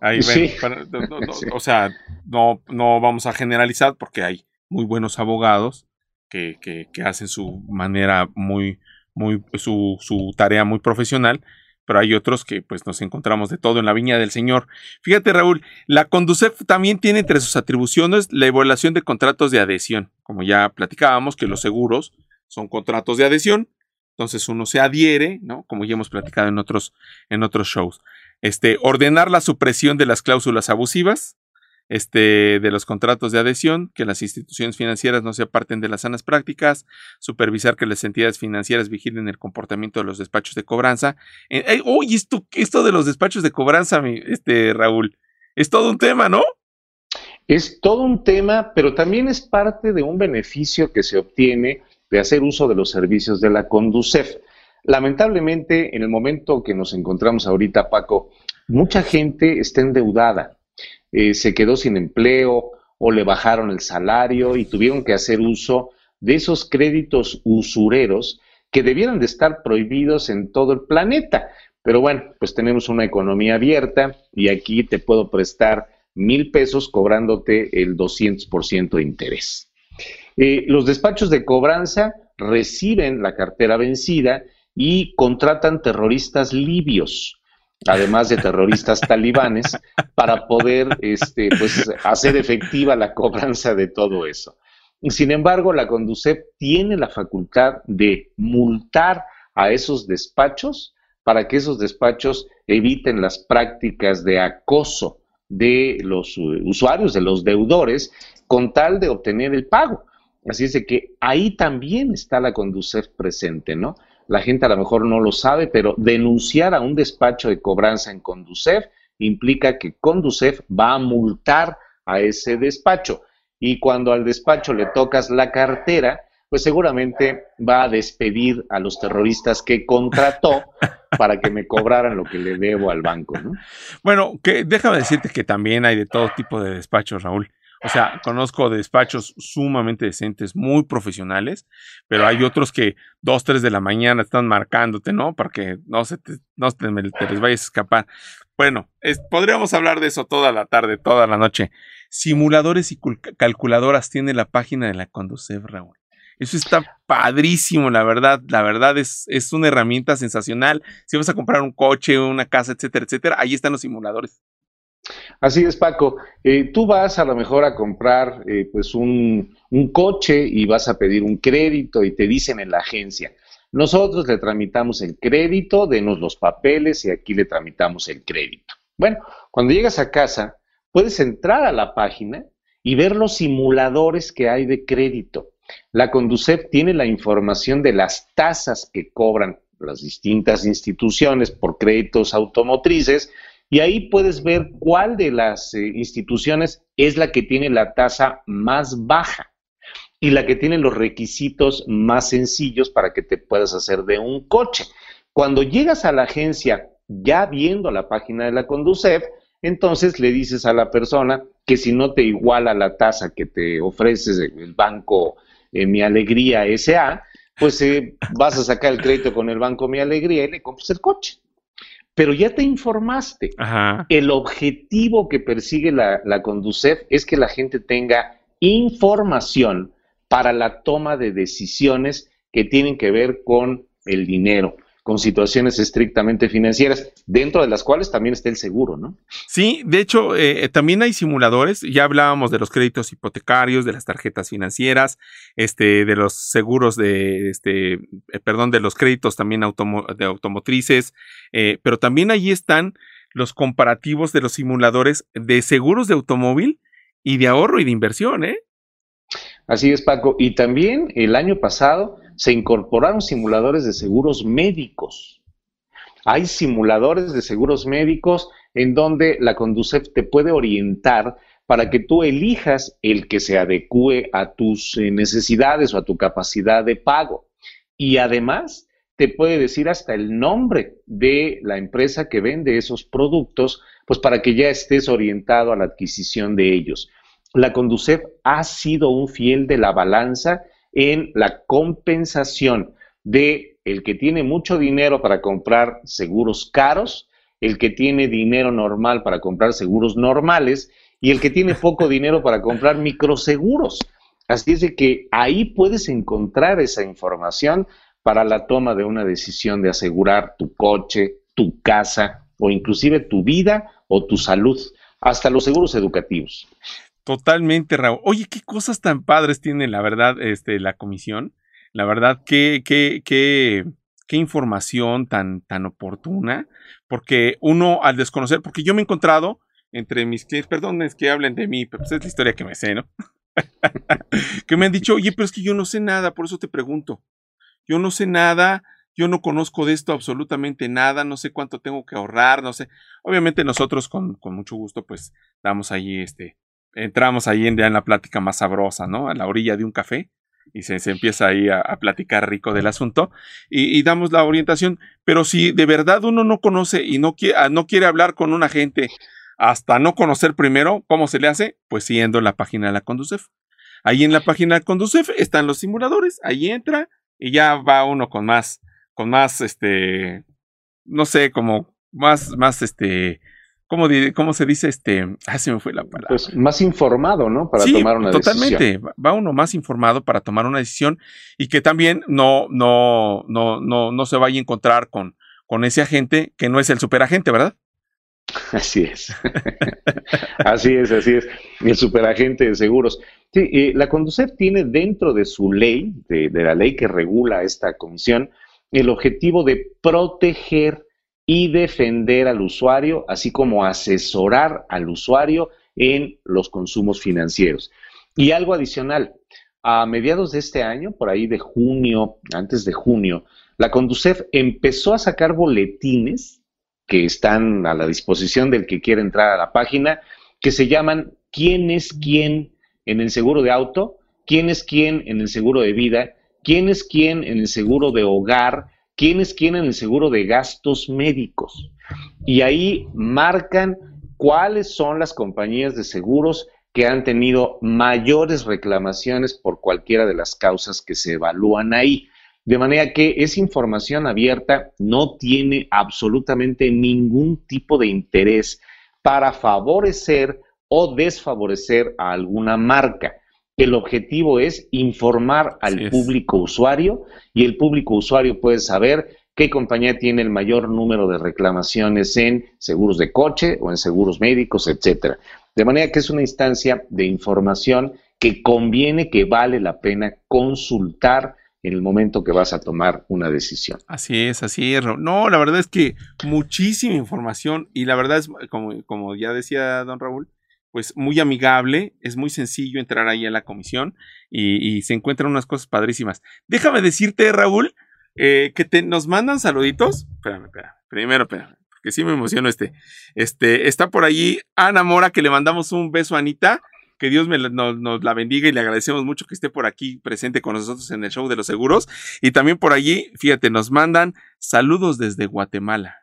Ahí ven, o sea, no, no vamos a generalizar porque hay muy buenos abogados que, que, que hacen su manera muy, muy, su, su, tarea muy profesional, pero hay otros que pues nos encontramos de todo en la viña del Señor. Fíjate, Raúl, la Conducef también tiene entre sus atribuciones la evaluación de contratos de adhesión, como ya platicábamos que los seguros son contratos de adhesión, entonces uno se adhiere, ¿no? Como ya hemos platicado en otros, en otros shows. Este, ordenar la supresión de las cláusulas abusivas, este, de los contratos de adhesión, que las instituciones financieras no se aparten de las sanas prácticas, supervisar que las entidades financieras vigilen el comportamiento de los despachos de cobranza. Eh, esto, esto de los despachos de cobranza, este, Raúl, es todo un tema, ¿no? Es todo un tema, pero también es parte de un beneficio que se obtiene de hacer uso de los servicios de la Conducef. Lamentablemente, en el momento que nos encontramos ahorita, Paco, mucha gente está endeudada, eh, se quedó sin empleo o le bajaron el salario y tuvieron que hacer uso de esos créditos usureros que debieran de estar prohibidos en todo el planeta. Pero bueno, pues tenemos una economía abierta y aquí te puedo prestar mil pesos cobrándote el 200% de interés. Eh, los despachos de cobranza reciben la cartera vencida y contratan terroristas libios, además de terroristas talibanes, para poder este, pues, hacer efectiva la cobranza de todo eso. Sin embargo, la Conducep tiene la facultad de multar a esos despachos para que esos despachos eviten las prácticas de acoso de los usuarios, de los deudores, con tal de obtener el pago. Así es de que ahí también está la Conducef presente, ¿no? La gente a lo mejor no lo sabe, pero denunciar a un despacho de cobranza en Conducef implica que Conducef va a multar a ese despacho. Y cuando al despacho le tocas la cartera, pues seguramente va a despedir a los terroristas que contrató para que me cobraran lo que le debo al banco, ¿no? Bueno, que déjame decirte que también hay de todo tipo de despachos, Raúl. O sea, conozco despachos sumamente decentes, muy profesionales, pero hay otros que dos, tres de la mañana están marcándote, ¿no? Para que no se te, les vayas a escapar. Bueno, podríamos hablar de eso toda la tarde, toda la noche. Simuladores y calculadoras tiene la página de la Conducef, Raúl. Eso está padrísimo, la verdad. La verdad es, es una herramienta sensacional. Si vas a comprar un coche, una casa, etcétera, etcétera, ahí están los simuladores. Así es, Paco. Eh, tú vas a lo mejor a comprar eh, pues un, coche y vas a pedir un crédito y te dicen en la agencia, nosotros le tramitamos el crédito, denos los papeles y aquí le tramitamos el crédito. Bueno, cuando llegas a casa, puedes entrar a la página y ver los simuladores que hay de crédito. La Conducef tiene la información de las tasas que cobran las distintas instituciones por créditos automotrices y ahí puedes ver cuál de las eh, instituciones es la que tiene la tasa más baja y la que tiene los requisitos más sencillos para que te puedas hacer de un coche. Cuando llegas a la agencia ya viendo la página de la Conducef, entonces le dices a la persona que si no te iguala la tasa que te ofrece el banco eh, Mi Alegría SA, pues eh, vas a sacar el crédito con el banco Mi Alegría y le compras el coche. Pero ya te informaste. El objetivo que persigue la, la Conducef es que la gente tenga información para la toma de decisiones que tienen que ver con el dinero con situaciones estrictamente financieras, dentro de las cuales también está el seguro, ¿no? Sí, de hecho, eh, también hay simuladores, ya hablábamos de los créditos hipotecarios, de las tarjetas financieras, este, de los seguros de, este, eh, perdón, de los créditos también de automotrices, eh, pero también allí están los comparativos de los simuladores de seguros de automóvil y de ahorro y de inversión, ¿eh? Así es, Paco. Y también el año pasado se incorporaron simuladores de seguros médicos. Hay simuladores de seguros médicos en donde la Conducef te puede orientar para que tú elijas el que se adecue a tus eh, necesidades o a tu capacidad de pago. Y además te puede decir hasta el nombre de la empresa que vende esos productos, pues para que ya estés orientado a la adquisición de ellos. La Conducef ha sido un fiel de la balanza en la compensación de el que tiene mucho dinero para comprar seguros caros, el que tiene dinero normal para comprar seguros normales y el que tiene poco dinero para comprar microseguros. Así es de que ahí puedes encontrar esa información para la toma de una decisión de asegurar tu coche, tu casa o inclusive tu vida o tu salud, hasta los seguros educativos. Totalmente, Raúl. Oye, qué cosas tan padres tiene, la verdad, este, la comisión. La verdad, qué, qué, qué, qué información tan, tan oportuna. Porque uno, al desconocer, porque yo me he encontrado entre mis clientes, perdón, es que hablen de mí, pero pues es la historia que me sé, ¿no? que me han dicho, oye, pero es que yo no sé nada, por eso te pregunto. Yo no sé nada, yo no conozco de esto absolutamente nada, no sé cuánto tengo que ahorrar, no sé. Obviamente nosotros con, con mucho gusto, pues, damos ahí este, entramos ahí en, la plática más sabrosa, ¿no? A la orilla de un café y se, empieza ahí a, platicar rico del asunto y, damos la orientación. Pero si de verdad uno no conoce y no, quiere, no quiere hablar con un agente hasta no conocer primero cómo se le hace, pues siguiendo en la página de la Conducef. Ahí en la página de Conducef están los simuladores, ahí entra y ya va uno con más, con más, este, no sé, como más, más, este, ¿Cómo, ¿Cómo, se dice este? Ah, se me fue la palabra. Pues más informado, ¿no? Para tomar una decisión. Totalmente. Va uno más informado para tomar una decisión y que también no, no, no, no, no se vaya a encontrar con, con ese agente que no es el superagente, ¿verdad? Así es. así es, así es. El superagente de seguros. Sí, eh, la Conducef tiene dentro de su ley, de, de la ley que regula esta comisión, el objetivo de proteger y defender al usuario, así como asesorar al usuario en los consumos financieros. Y algo adicional, a mediados de este año, por ahí de junio, antes de junio, la Conducef empezó a sacar boletines que están a la disposición del que quiera entrar a la página, que se llaman ¿Quién es quién en el seguro de auto? ¿Quién es quién en el seguro de vida? ¿Quién es quién en el seguro de hogar? Quiénes quieren el seguro de gastos médicos. Y ahí marcan cuáles son las compañías de seguros que han tenido mayores reclamaciones por cualquiera de las causas que se evalúan ahí. De manera que esa información abierta no tiene absolutamente ningún tipo de interés para favorecer o desfavorecer a alguna marca. El objetivo es informar al público usuario y el público usuario puede saber qué compañía tiene el mayor número de reclamaciones en seguros de coche o en seguros médicos, etcétera. De manera que es una instancia de información que conviene, que vale la pena consultar en el momento que vas a tomar una decisión. Así es, así es. No, la verdad es que muchísima información y la verdad es, como, como ya decía don Raúl, pues muy amigable, es muy sencillo entrar ahí a la comisión y, se encuentran unas cosas padrísimas. Déjame decirte, Raúl, eh, que te, nos mandan saluditos. Espérame, espérame. Primero, espérame, porque sí me emociono este. Este, está por allí Ana Mora, que le mandamos un beso a Anita. Que Dios nos, la bendiga y le agradecemos mucho que esté por aquí presente con nosotros en el show de los seguros. Y también por allí, fíjate, nos mandan saludos desde Guatemala.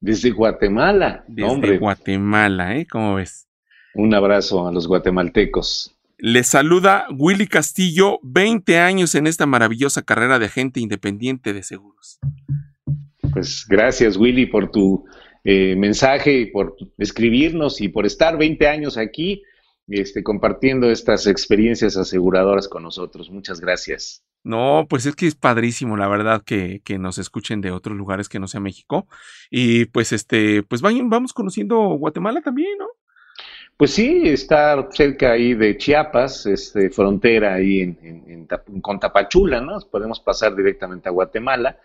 Desde Guatemala. Desde Guatemala, ¿eh? ¿Cómo ves? Un abrazo a los guatemaltecos. Les saluda Willy Castillo, 20 años en esta maravillosa carrera de agente independiente de seguros. Pues gracias Willy por tu eh, mensaje y por escribirnos y por estar 20 años aquí este, compartiendo estas experiencias aseguradoras con nosotros. Muchas gracias. No, pues es que es padrísimo, la verdad, que, que, nos escuchen de otros lugares que no sea México. Y pues este, pues vayan, vamos conociendo Guatemala también, ¿no? Pues sí, está cerca ahí de Chiapas, este, frontera ahí en, con Tapachula, ¿no? Podemos pasar directamente a Guatemala,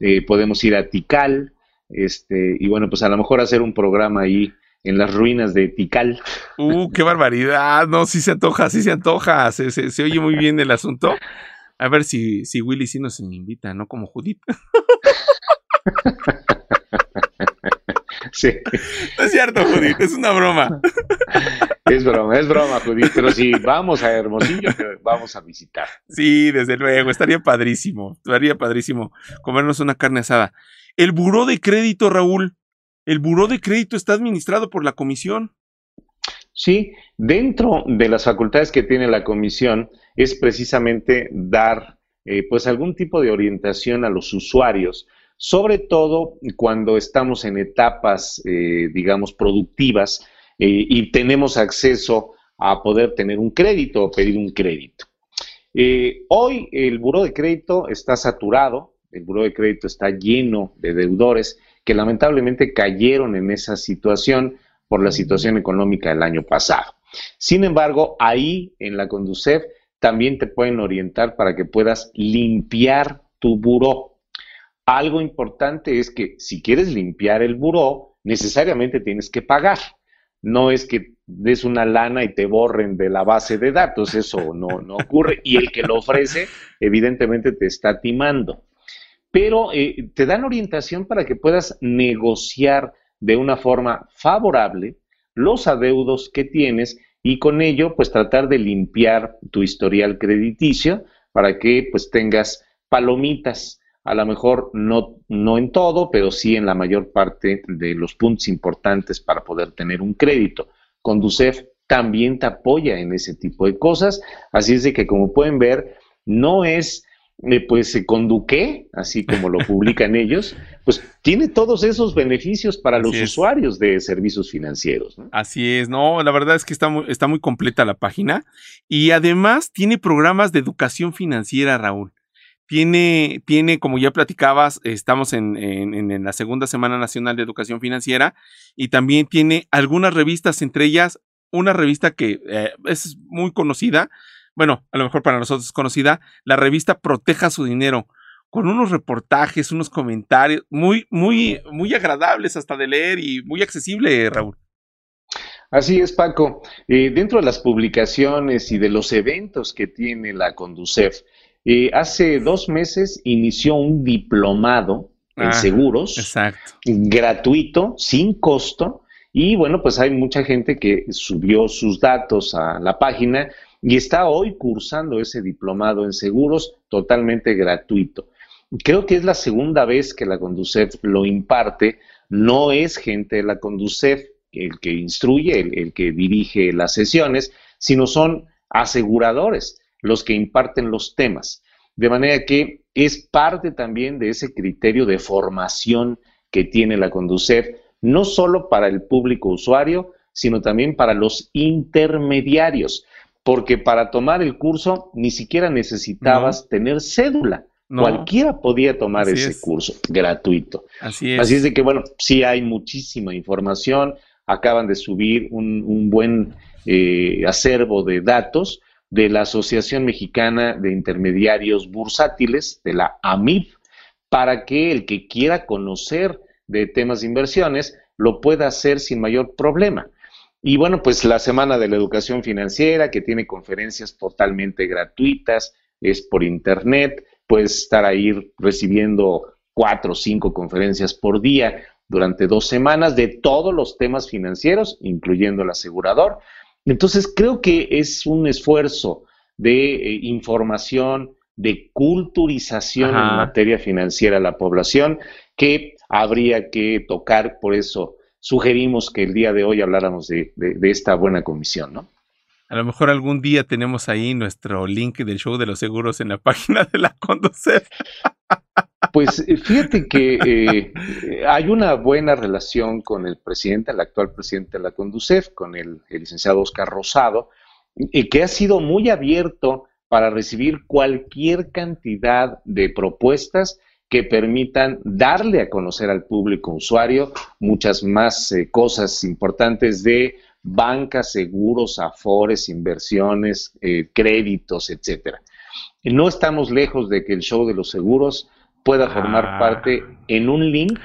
eh, podemos ir a Tikal, este, y bueno, pues a lo mejor hacer un programa ahí en las ruinas de Tikal. ¡Uh, qué barbaridad! No, sí se antoja, sí se antoja, se, se, oye muy bien el asunto. A ver si, si Willy sí nos invita, ¿no? Como Judith. Sí. No es cierto, Judith, es una broma. Es broma, es broma, Judith, pero si vamos a Hermosillo, vamos a visitar. Sí, desde luego, estaría padrísimo, estaría padrísimo comernos una carne asada. El buró de crédito, Raúl, el buró de crédito está administrado por la comisión. Sí, dentro de las facultades que tiene la comisión es precisamente dar eh, pues algún tipo de orientación a los usuarios sobre todo cuando estamos en etapas, eh, digamos, productivas eh, y tenemos acceso a poder tener un crédito o pedir un crédito. Eh, hoy el buro de crédito está saturado, el buro de crédito está lleno de deudores que lamentablemente cayeron en esa situación por la situación económica del año pasado. Sin embargo, ahí en la Conducef también te pueden orientar para que puedas limpiar tu buró. Algo importante es que si quieres limpiar el buró, necesariamente tienes que pagar. No es que des una lana y te borren de la base de datos, eso no, no ocurre. Y el que lo ofrece, evidentemente, te está timando. Pero eh, te dan orientación para que puedas negociar de una forma favorable los adeudos que tienes y con ello, pues tratar de limpiar tu historial crediticio para que pues tengas palomitas a lo mejor no, no en todo, pero sí en la mayor parte de los puntos importantes para poder tener un crédito. Conducef también te apoya en ese tipo de cosas, así es de que como pueden ver, no es eh, pues se conduque, así como lo publican ellos, pues tiene todos esos beneficios para los usuarios de servicios financieros. Así es, no, la verdad es que está muy, está muy completa la página y además tiene programas de educación financiera, Raúl. Tiene, tiene, como ya platicabas, estamos en, en, la segunda Semana Nacional de Educación Financiera y también tiene algunas revistas, entre ellas una revista que eh, es muy conocida, bueno, a lo mejor para nosotros es conocida, la revista Proteja su Dinero, con unos reportajes, unos comentarios muy, muy, muy agradables hasta de leer y muy accesible, Raúl. Así es, Paco. Eh, dentro de las publicaciones y de los eventos que tiene la Conducef, eh, hace dos meses inició un diplomado en ah, seguros gratuito, sin costo. Y bueno, pues hay mucha gente que subió sus datos a la página y está hoy cursando ese diplomado en seguros totalmente gratuito. Creo que es la segunda vez que la Conducef lo imparte. No es gente de la Conducef, el que instruye, el, que dirige las sesiones, sino son aseguradores los que imparten los temas. De manera que es parte también de ese criterio de formación que tiene la Conducef, no solo para el público usuario, sino también para los intermediarios, porque para tomar el curso ni siquiera necesitabas tener cédula. Cualquiera podía tomar ese curso gratuito. Así es. Así es de que, bueno, sí hay muchísima información. Acaban de subir un, buen eh, acervo de datos de la Asociación Mexicana de Intermediarios Bursátiles, de la AMIB, para que el que quiera conocer de temas de inversiones lo pueda hacer sin mayor problema. Y bueno, pues la Semana de la Educación Financiera, que tiene conferencias totalmente gratuitas, es por Internet, puedes estar ahí recibiendo cuatro o cinco conferencias por día durante dos semanas de todos los temas financieros, incluyendo el asegurador. Entonces, creo que es un esfuerzo de eh, información, de culturización en materia financiera a la población que habría que tocar, por eso sugerimos que el día de hoy habláramos de, esta buena comisión, ¿no? A lo mejor algún día tenemos ahí nuestro link del show de los seguros en la página de la Conducef. Pues eh, fíjate que eh, hay una buena relación con el presidente, el actual presidente de la Conducef, con el, licenciado Oscar Rosado, y que ha sido muy abierto para recibir cualquier cantidad de propuestas que permitan darle a conocer al público usuario muchas más eh, cosas importantes de bancas, seguros, afores, inversiones, eh, créditos, etcétera. No estamos lejos de que el show de los seguros pueda formar ah. parte en un link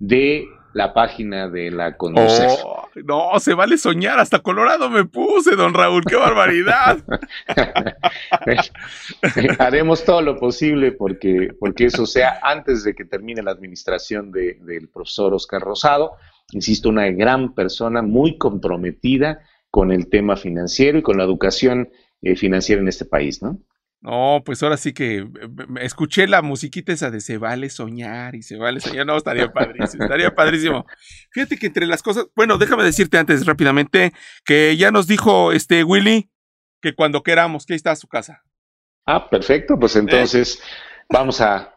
de la página de la Conducef. Oh, no, se vale soñar, hasta Colorado me puse, don Raúl, qué barbaridad. Haremos todo lo posible porque, porque eso sea antes de que termine la administración del profesor Oscar Rosado. Insisto, una gran persona muy comprometida con el tema financiero y con la educación eh, financiera en este país, ¿no? No, pues ahora sí que eh, escuché la musiquita esa de se vale soñar y se vale soñar. No, estaría padrísimo, estaría padrísimo. Fíjate que entre las cosas, bueno, déjame decirte antes rápidamente que ya nos dijo este Willy que cuando queramos, que ahí está su casa. Ah, perfecto, pues entonces vamos a,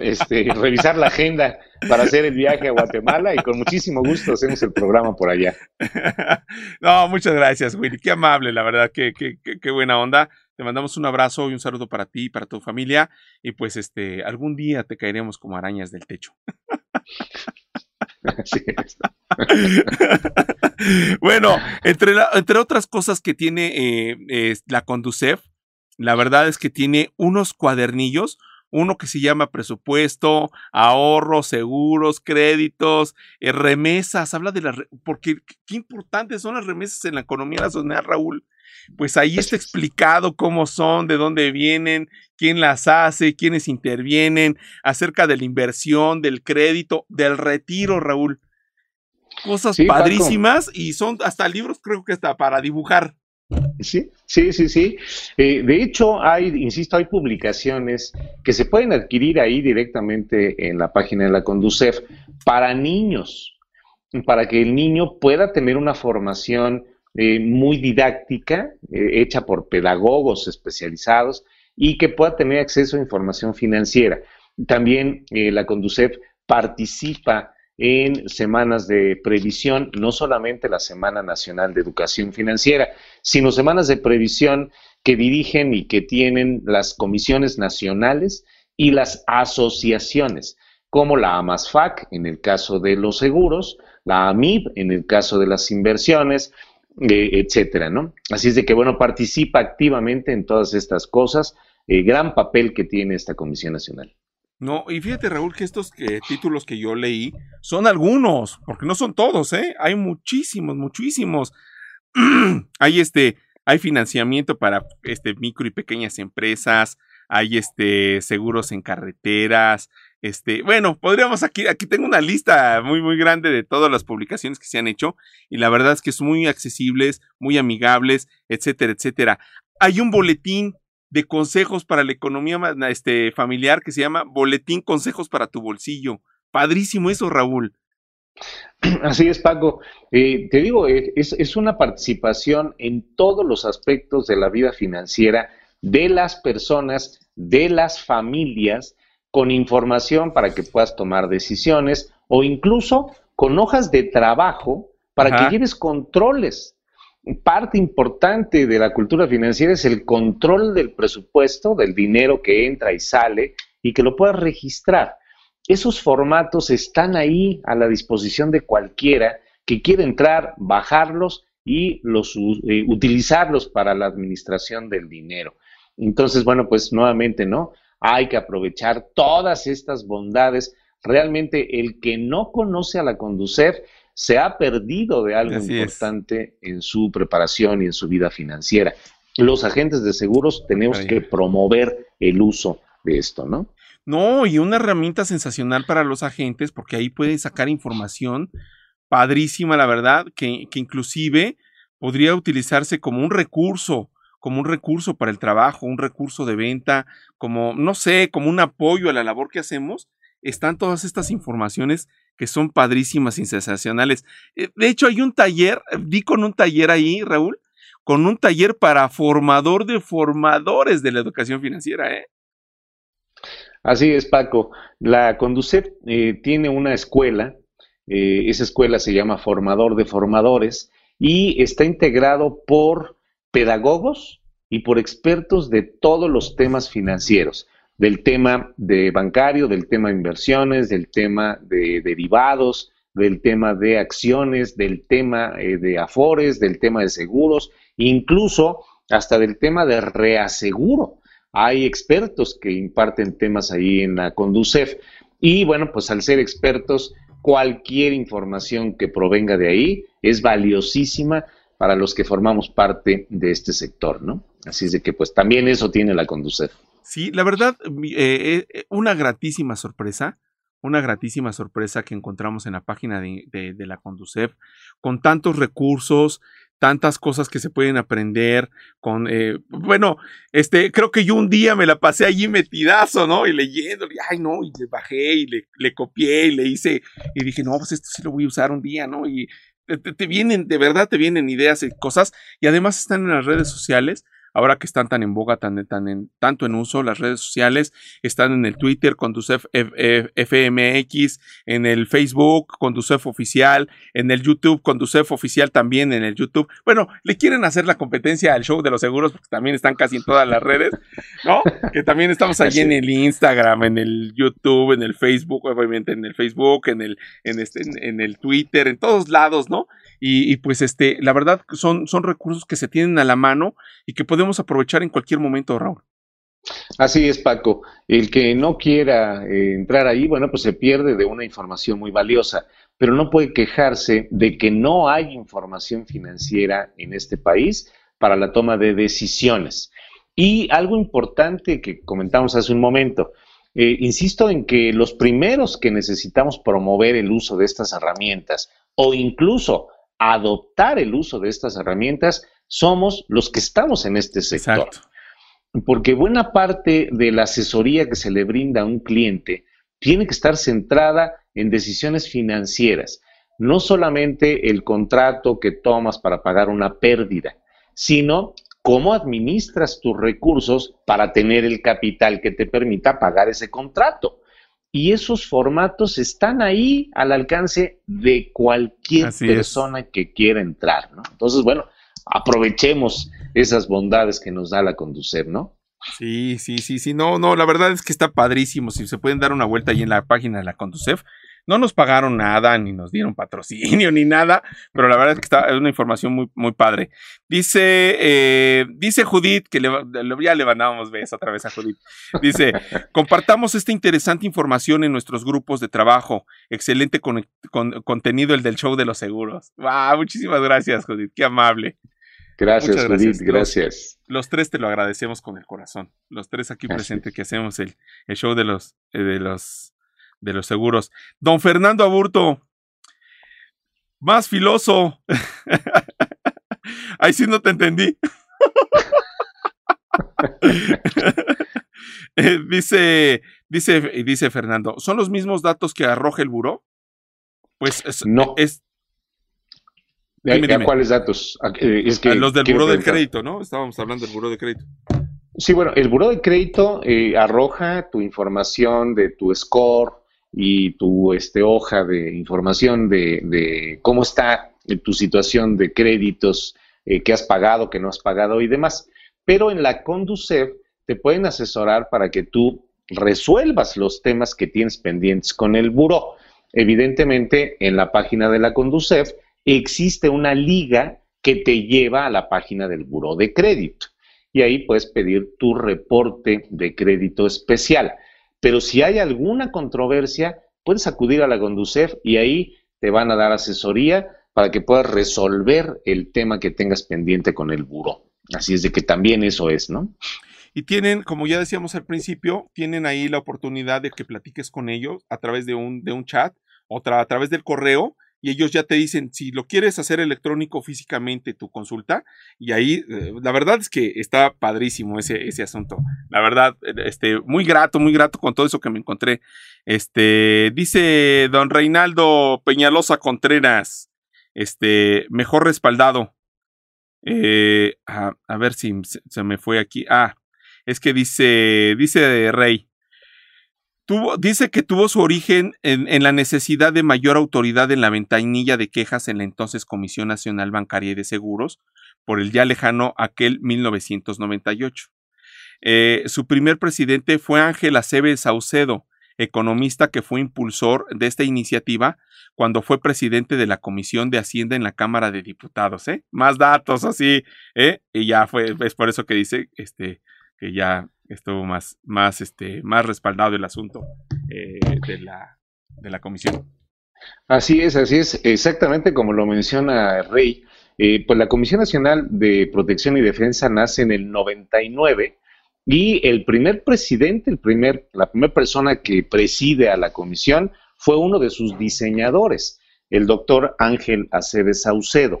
este, revisar la agenda para hacer el viaje a Guatemala y con muchísimo gusto hacemos el programa por allá. No, muchas gracias, Willy. Qué amable, la verdad, qué, qué, qué buena onda. Te mandamos un abrazo y un saludo para ti y para tu familia. Y pues este, algún día te caeremos como arañas del techo. bueno, entre, entre otras cosas que tiene eh, la Conducef, la verdad es que tiene unos cuadernillos, uno que se llama presupuesto, ahorros, seguros, créditos, eh, remesas, habla de las, porque qué importantes son las remesas en la economía nacional, Raúl pues ahí está explicado cómo son, de dónde vienen, quién las hace, quiénes intervienen, acerca de la inversión, del crédito, del retiro, Raúl. Cosas padrísimas y son hasta libros, creo que hasta para dibujar. Sí, sí, sí, sí. Eh, de hecho, hay, insisto, hay publicaciones que se pueden adquirir ahí directamente en la página de la Conducef para niños, para que el niño pueda tener una formación eh, muy didáctica, eh, hecha por pedagogos especializados y que pueda tener acceso a información financiera. También la Conducef participa en semanas de previsión, no solamente la Semana Nacional de Educación Financiera, sino semanas de previsión que dirigen y que tienen las comisiones nacionales y las asociaciones, como la AMASFAC en el caso de los seguros, la AMIB en el caso de las inversiones, eh, etcétera, ¿no? Así es de que, bueno, participa activamente en todas estas cosas, eh, gran papel que tiene esta Comisión Nacional. No, y fíjate, Raúl, que estos títulos que yo leí son algunos, porque no son todos, ¿eh? Hay muchísimos, muchísimos. hay este, hay financiamiento para este micro y pequeñas empresas, hay este seguros en carreteras, este, bueno, podríamos aquí, aquí tengo una lista muy, muy grande de todas las publicaciones que se han hecho y la verdad es que son muy accesibles, muy amigables, etcétera, etcétera. Hay un boletín de consejos para la economía este, familiar que se llama Boletín Consejos para tu Bolsillo. Padrísimo eso, Raúl. Así es, Paco. Eh, te digo, eh, es, es, una participación en todos los aspectos de la vida financiera de las personas, de las familias, con información para que puedas tomar decisiones o incluso con hojas de trabajo para que lleves controles. Parte importante de la cultura financiera es el control del presupuesto, del dinero que entra y sale y que lo puedas registrar. Esos formatos están ahí a la disposición de cualquiera que quiera entrar, bajarlos y los, eh, utilizarlos para la administración del dinero. Entonces, bueno, pues nuevamente, ¿no? Hay que aprovechar todas estas bondades. Realmente el que no conoce a la Conducef se ha perdido de algo importante en su preparación y en su vida financiera. Los agentes de seguros tenemos que promover el uso de esto, ¿no? No, y una herramienta sensacional para los agentes, porque ahí pueden sacar información padrísima, la verdad, que, que inclusive podría utilizarse como un recurso, como un recurso para el trabajo, un recurso de venta, como, no sé, como un apoyo a la labor que hacemos, están todas estas informaciones que son padrísimas y sensacionales. Eh, de hecho, hay un taller, di con un taller ahí, Raúl, con un taller para formador de formadores de la educación financiera, ¿eh? Así es, Paco. La Conducef eh, tiene una escuela, eh, esa escuela se llama Formador de Formadores y está integrado por pedagogos y por expertos de todos los temas financieros, del tema de bancario, del tema de inversiones, del tema de derivados, del tema de acciones, del tema eh, de afores, del tema de seguros, incluso hasta del tema de reaseguro. Hay expertos que imparten temas ahí en la Conducef y bueno, pues al ser expertos, cualquier información que provenga de ahí es valiosísima para los que formamos parte de este sector, ¿no? Así es de que pues también eso tiene la Conducef. Sí, la verdad, eh, eh, una gratísima sorpresa, una gratísima sorpresa que encontramos en la página de, la Conducef, con tantos recursos, tantas cosas que se pueden aprender con, eh, bueno, este, creo que yo un día me la pasé allí metidazo, ¿no? Y leyendo, ay, no, y le bajé y le, le, copié y le hice, y dije, no, pues esto sí lo voy a usar un día, ¿no? Y te, te vienen, de verdad te vienen ideas y cosas, y además están en las redes sociales, ahora que están tan en boga, tan, tan en, tanto en uso, las redes sociales están en el Twitter, Conducef FMX, en el Facebook, Conducef Oficial, en el YouTube, Conducef Oficial también en el YouTube. Bueno, le quieren hacer la competencia al show de los seguros porque también están casi en todas las redes, ¿no? Que también estamos allí en el Instagram, en el YouTube, en el Facebook, obviamente en el Facebook, en el, en este, en el Twitter, en todos lados, ¿no? Y, pues este, la verdad son, son recursos que se tienen a la mano y que podemos aprovechar en cualquier momento, Raúl. Así es, Paco. El que no quiera eh, entrar ahí, bueno, pues se pierde de una información muy valiosa, pero no puede quejarse de que no hay información financiera en este país para la toma de decisiones. Y algo importante que comentamos hace un momento, eh, insisto en que los primeros que necesitamos promover el uso de estas herramientas o incluso adoptar el uso de estas herramientas somos los que estamos en este sector. Porque buena parte de la asesoría que se le brinda a un cliente tiene que estar centrada en decisiones financieras, no solamente el contrato que tomas para pagar una pérdida, sino cómo administras tus recursos para tener el capital que te permita pagar ese contrato y esos formatos están ahí al alcance de cualquier persona que quiera entrar, ¿no? Entonces, bueno, aprovechemos esas bondades que nos da la conducir, ¿no? Sí, sí, sí, sí, no, no, la verdad es que está padrísimo. Si se pueden dar una vuelta ahí en la página de la Conducef, no nos pagaron nada, ni nos dieron patrocinio, ni nada, pero la verdad es que está, es una información muy, muy padre. Dice, eh, dice Judith, que le, ya le mandamos beso otra vez a Judith. Dice, compartamos esta interesante información en nuestros grupos de trabajo. Excelente con, contenido el del show de los seguros. Wow, muchísimas gracias, Judith, qué amable. Gracias, Judith, gracias. Los, tres te lo agradecemos con el corazón. Los tres aquí presentes que hacemos el, el show de los, eh, de los de los seguros. Don Fernando Aburto, más filoso. Ahí sí no te entendí. dice, dice, dice Fernando, ¿son los mismos datos que arroja el buró? Pues no. es cuáles datos? Eh, es que los del buró de crédito, ¿no? Estábamos hablando del buró de crédito. Sí, bueno, el buró de crédito eh, arroja tu información de tu score y tu este, hoja de información de, cómo está tu situación de créditos, eh, que has pagado, que no has pagado y demás. Pero en la Conducef te pueden asesorar para que tú resuelvas los temas que tienes pendientes con el buró. Evidentemente, en la página de la Conducef existe una liga que te lleva a la página del buró de crédito y ahí puedes pedir tu reporte de crédito especial. Pero si hay alguna controversia, puedes acudir a la Conducef y ahí te van a dar asesoría para que puedas resolver el tema que tengas pendiente con el buró. Así es de que también eso es, ¿no? Y tienen, como ya decíamos al principio, tienen ahí la oportunidad de que platiques con ellos a través de un, de un chat, otra a través del correo, y ellos ya te dicen si lo quieres hacer electrónico físicamente tu consulta y ahí eh, la verdad es que está padrísimo ese, ese asunto. La verdad eh, este muy grato muy grato con todo eso que me encontré. Este dice don Reinaldo Peñalosa Contreras este mejor respaldado. Eh, a, ver si se, se me fue aquí. Ah es que dice dice Rey dice que tuvo su origen en, la necesidad de mayor autoridad en la ventanilla de quejas en la entonces Comisión Nacional Bancaria y de Seguros por el ya lejano aquel 1998. Eh, su primer presidente fue Ángel Aceves Saucedo, economista que fue impulsor de esta iniciativa cuando fue presidente de la Comisión de Hacienda en la Cámara de Diputados. ¿eh? Más datos así, ¿eh? y ya fue, es por eso que dice este, que ya estuvo más, más, este, más respaldado el asunto eh, de, la, de la comisión. Así es, así es, exactamente como lo menciona Rey. Eh, pues la Comisión Nacional de Protección y Defensa nace en el 99 y el primer presidente, el primer, la primera persona que preside a la comisión fue uno de sus diseñadores, el doctor Ángel Aceves Saucedo.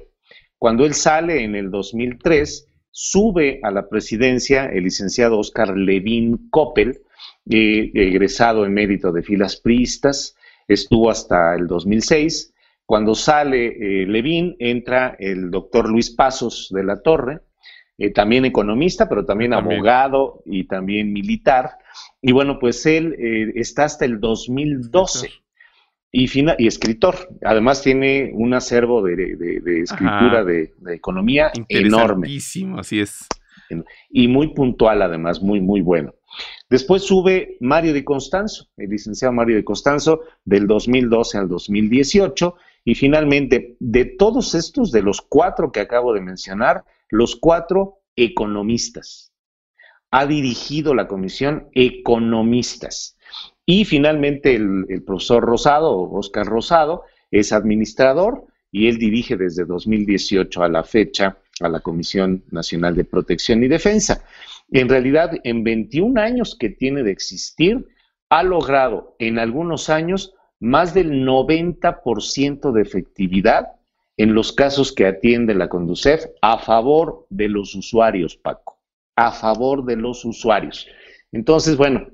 Cuando él sale en el 2003, sube a la presidencia el licenciado Oscar Levín Coppel, eh, egresado en mérito de filas priistas, estuvo hasta el 2006. Cuando sale eh, Levín, entra el doctor Luis Pasos de la Torre, eh, también economista, pero también, abogado y también militar. Y bueno, pues él está hasta el 2012 y, y escritor. Además tiene un acervo de, escritura de, economía enorme. así es. Y muy puntual además, muy, muy bueno. Después sube Mario de Constanzo, el licenciado Mario de Constanzo, del 2012 al 2018. Y finalmente, de todos estos, de los cuatro que acabo de mencionar, los cuatro economistas. Ha dirigido la comisión economistas. Y finalmente el, profesor Rosado, Oscar Rosado, es administrador y él dirige desde 2018 a la fecha a la Comisión Nacional de Protección y Defensa. En realidad, en 21 años que tiene de existir, ha logrado en algunos años más del 90% de efectividad en los casos que atiende la Conducef a favor de los usuarios, Paco, a favor de los usuarios. Entonces, bueno,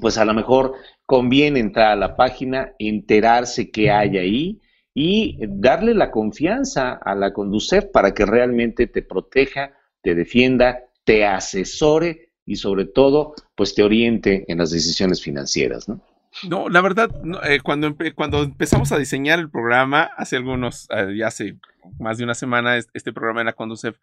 pues a lo mejor conviene entrar a la página, enterarse qué hay ahí y darle la confianza a la Conducef para que realmente te proteja, te defienda, te asesore y sobre todo, pues te oriente en las decisiones financieras, ¿no? No, la verdad, eh, cuando, cuando empezamos a diseñar el programa, hace algunos, eh, ya hace más de una semana, este programa de la Conducef,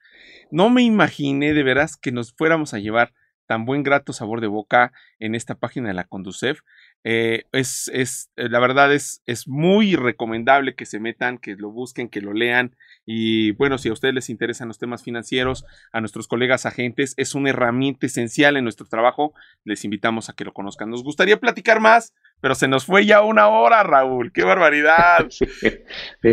no me imaginé de veras que nos fuéramos a llevar tan buen grato sabor de boca en esta página de la Conducef. Eh, es, es, eh, la verdad es, es muy recomendable que se metan, que lo busquen, que lo lean. Y bueno, si a ustedes les interesan los temas financieros, a nuestros colegas agentes, es una herramienta esencial en nuestro trabajo. Les invitamos a que lo conozcan. Nos gustaría platicar más, pero se nos fue ya una hora, Raúl. ¡Qué barbaridad!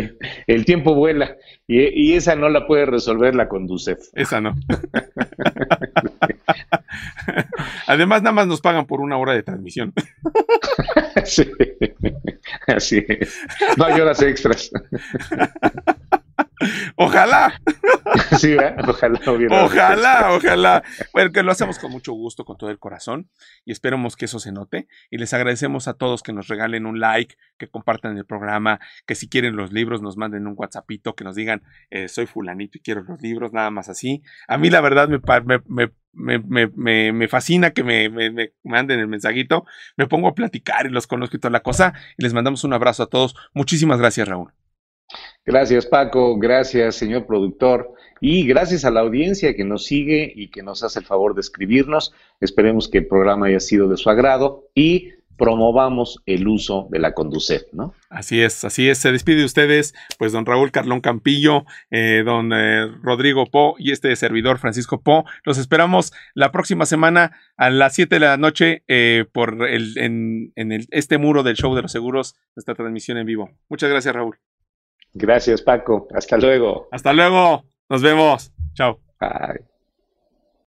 El tiempo vuela y, esa no la puede resolver la Conducef. Esa no. Además, nada más nos pagan por una hora de transmisión. sí, así es. No hay horas extras. Ojalá. Sí, ojalá. ojalá, ojalá. Bueno, que lo hacemos con mucho gusto, con todo el corazón y esperemos que eso se note. Y les agradecemos a todos que nos regalen un like, que compartan el programa, que si quieren los libros nos manden un WhatsAppito, que nos digan eh, soy fulanito y quiero los libros, nada más así. A mí la verdad me, me, me, me fascina que me, manden el mensajito. Me pongo a platicar y los conozco y toda la cosa. Y les mandamos un abrazo a todos. Muchísimas gracias, Raúl. Gracias Paco, gracias señor productor y gracias a la audiencia que nos sigue y que nos hace el favor de escribirnos. Esperemos que el programa haya sido de su agrado y promovamos el uso de la Conducet, ¿no? Así es, así es. Se despide de ustedes, pues, don Raúl Carlón Campillo, eh, don eh, Rodrigo Po y este servidor Francisco Po. Los esperamos la próxima semana a las 7 de la noche eh, por el, en, en este muro del show de los seguros, esta transmisión en vivo. Muchas gracias, Raúl. Gracias, Paco. Hasta luego. Hasta luego. Nos vemos. Chao. Bye.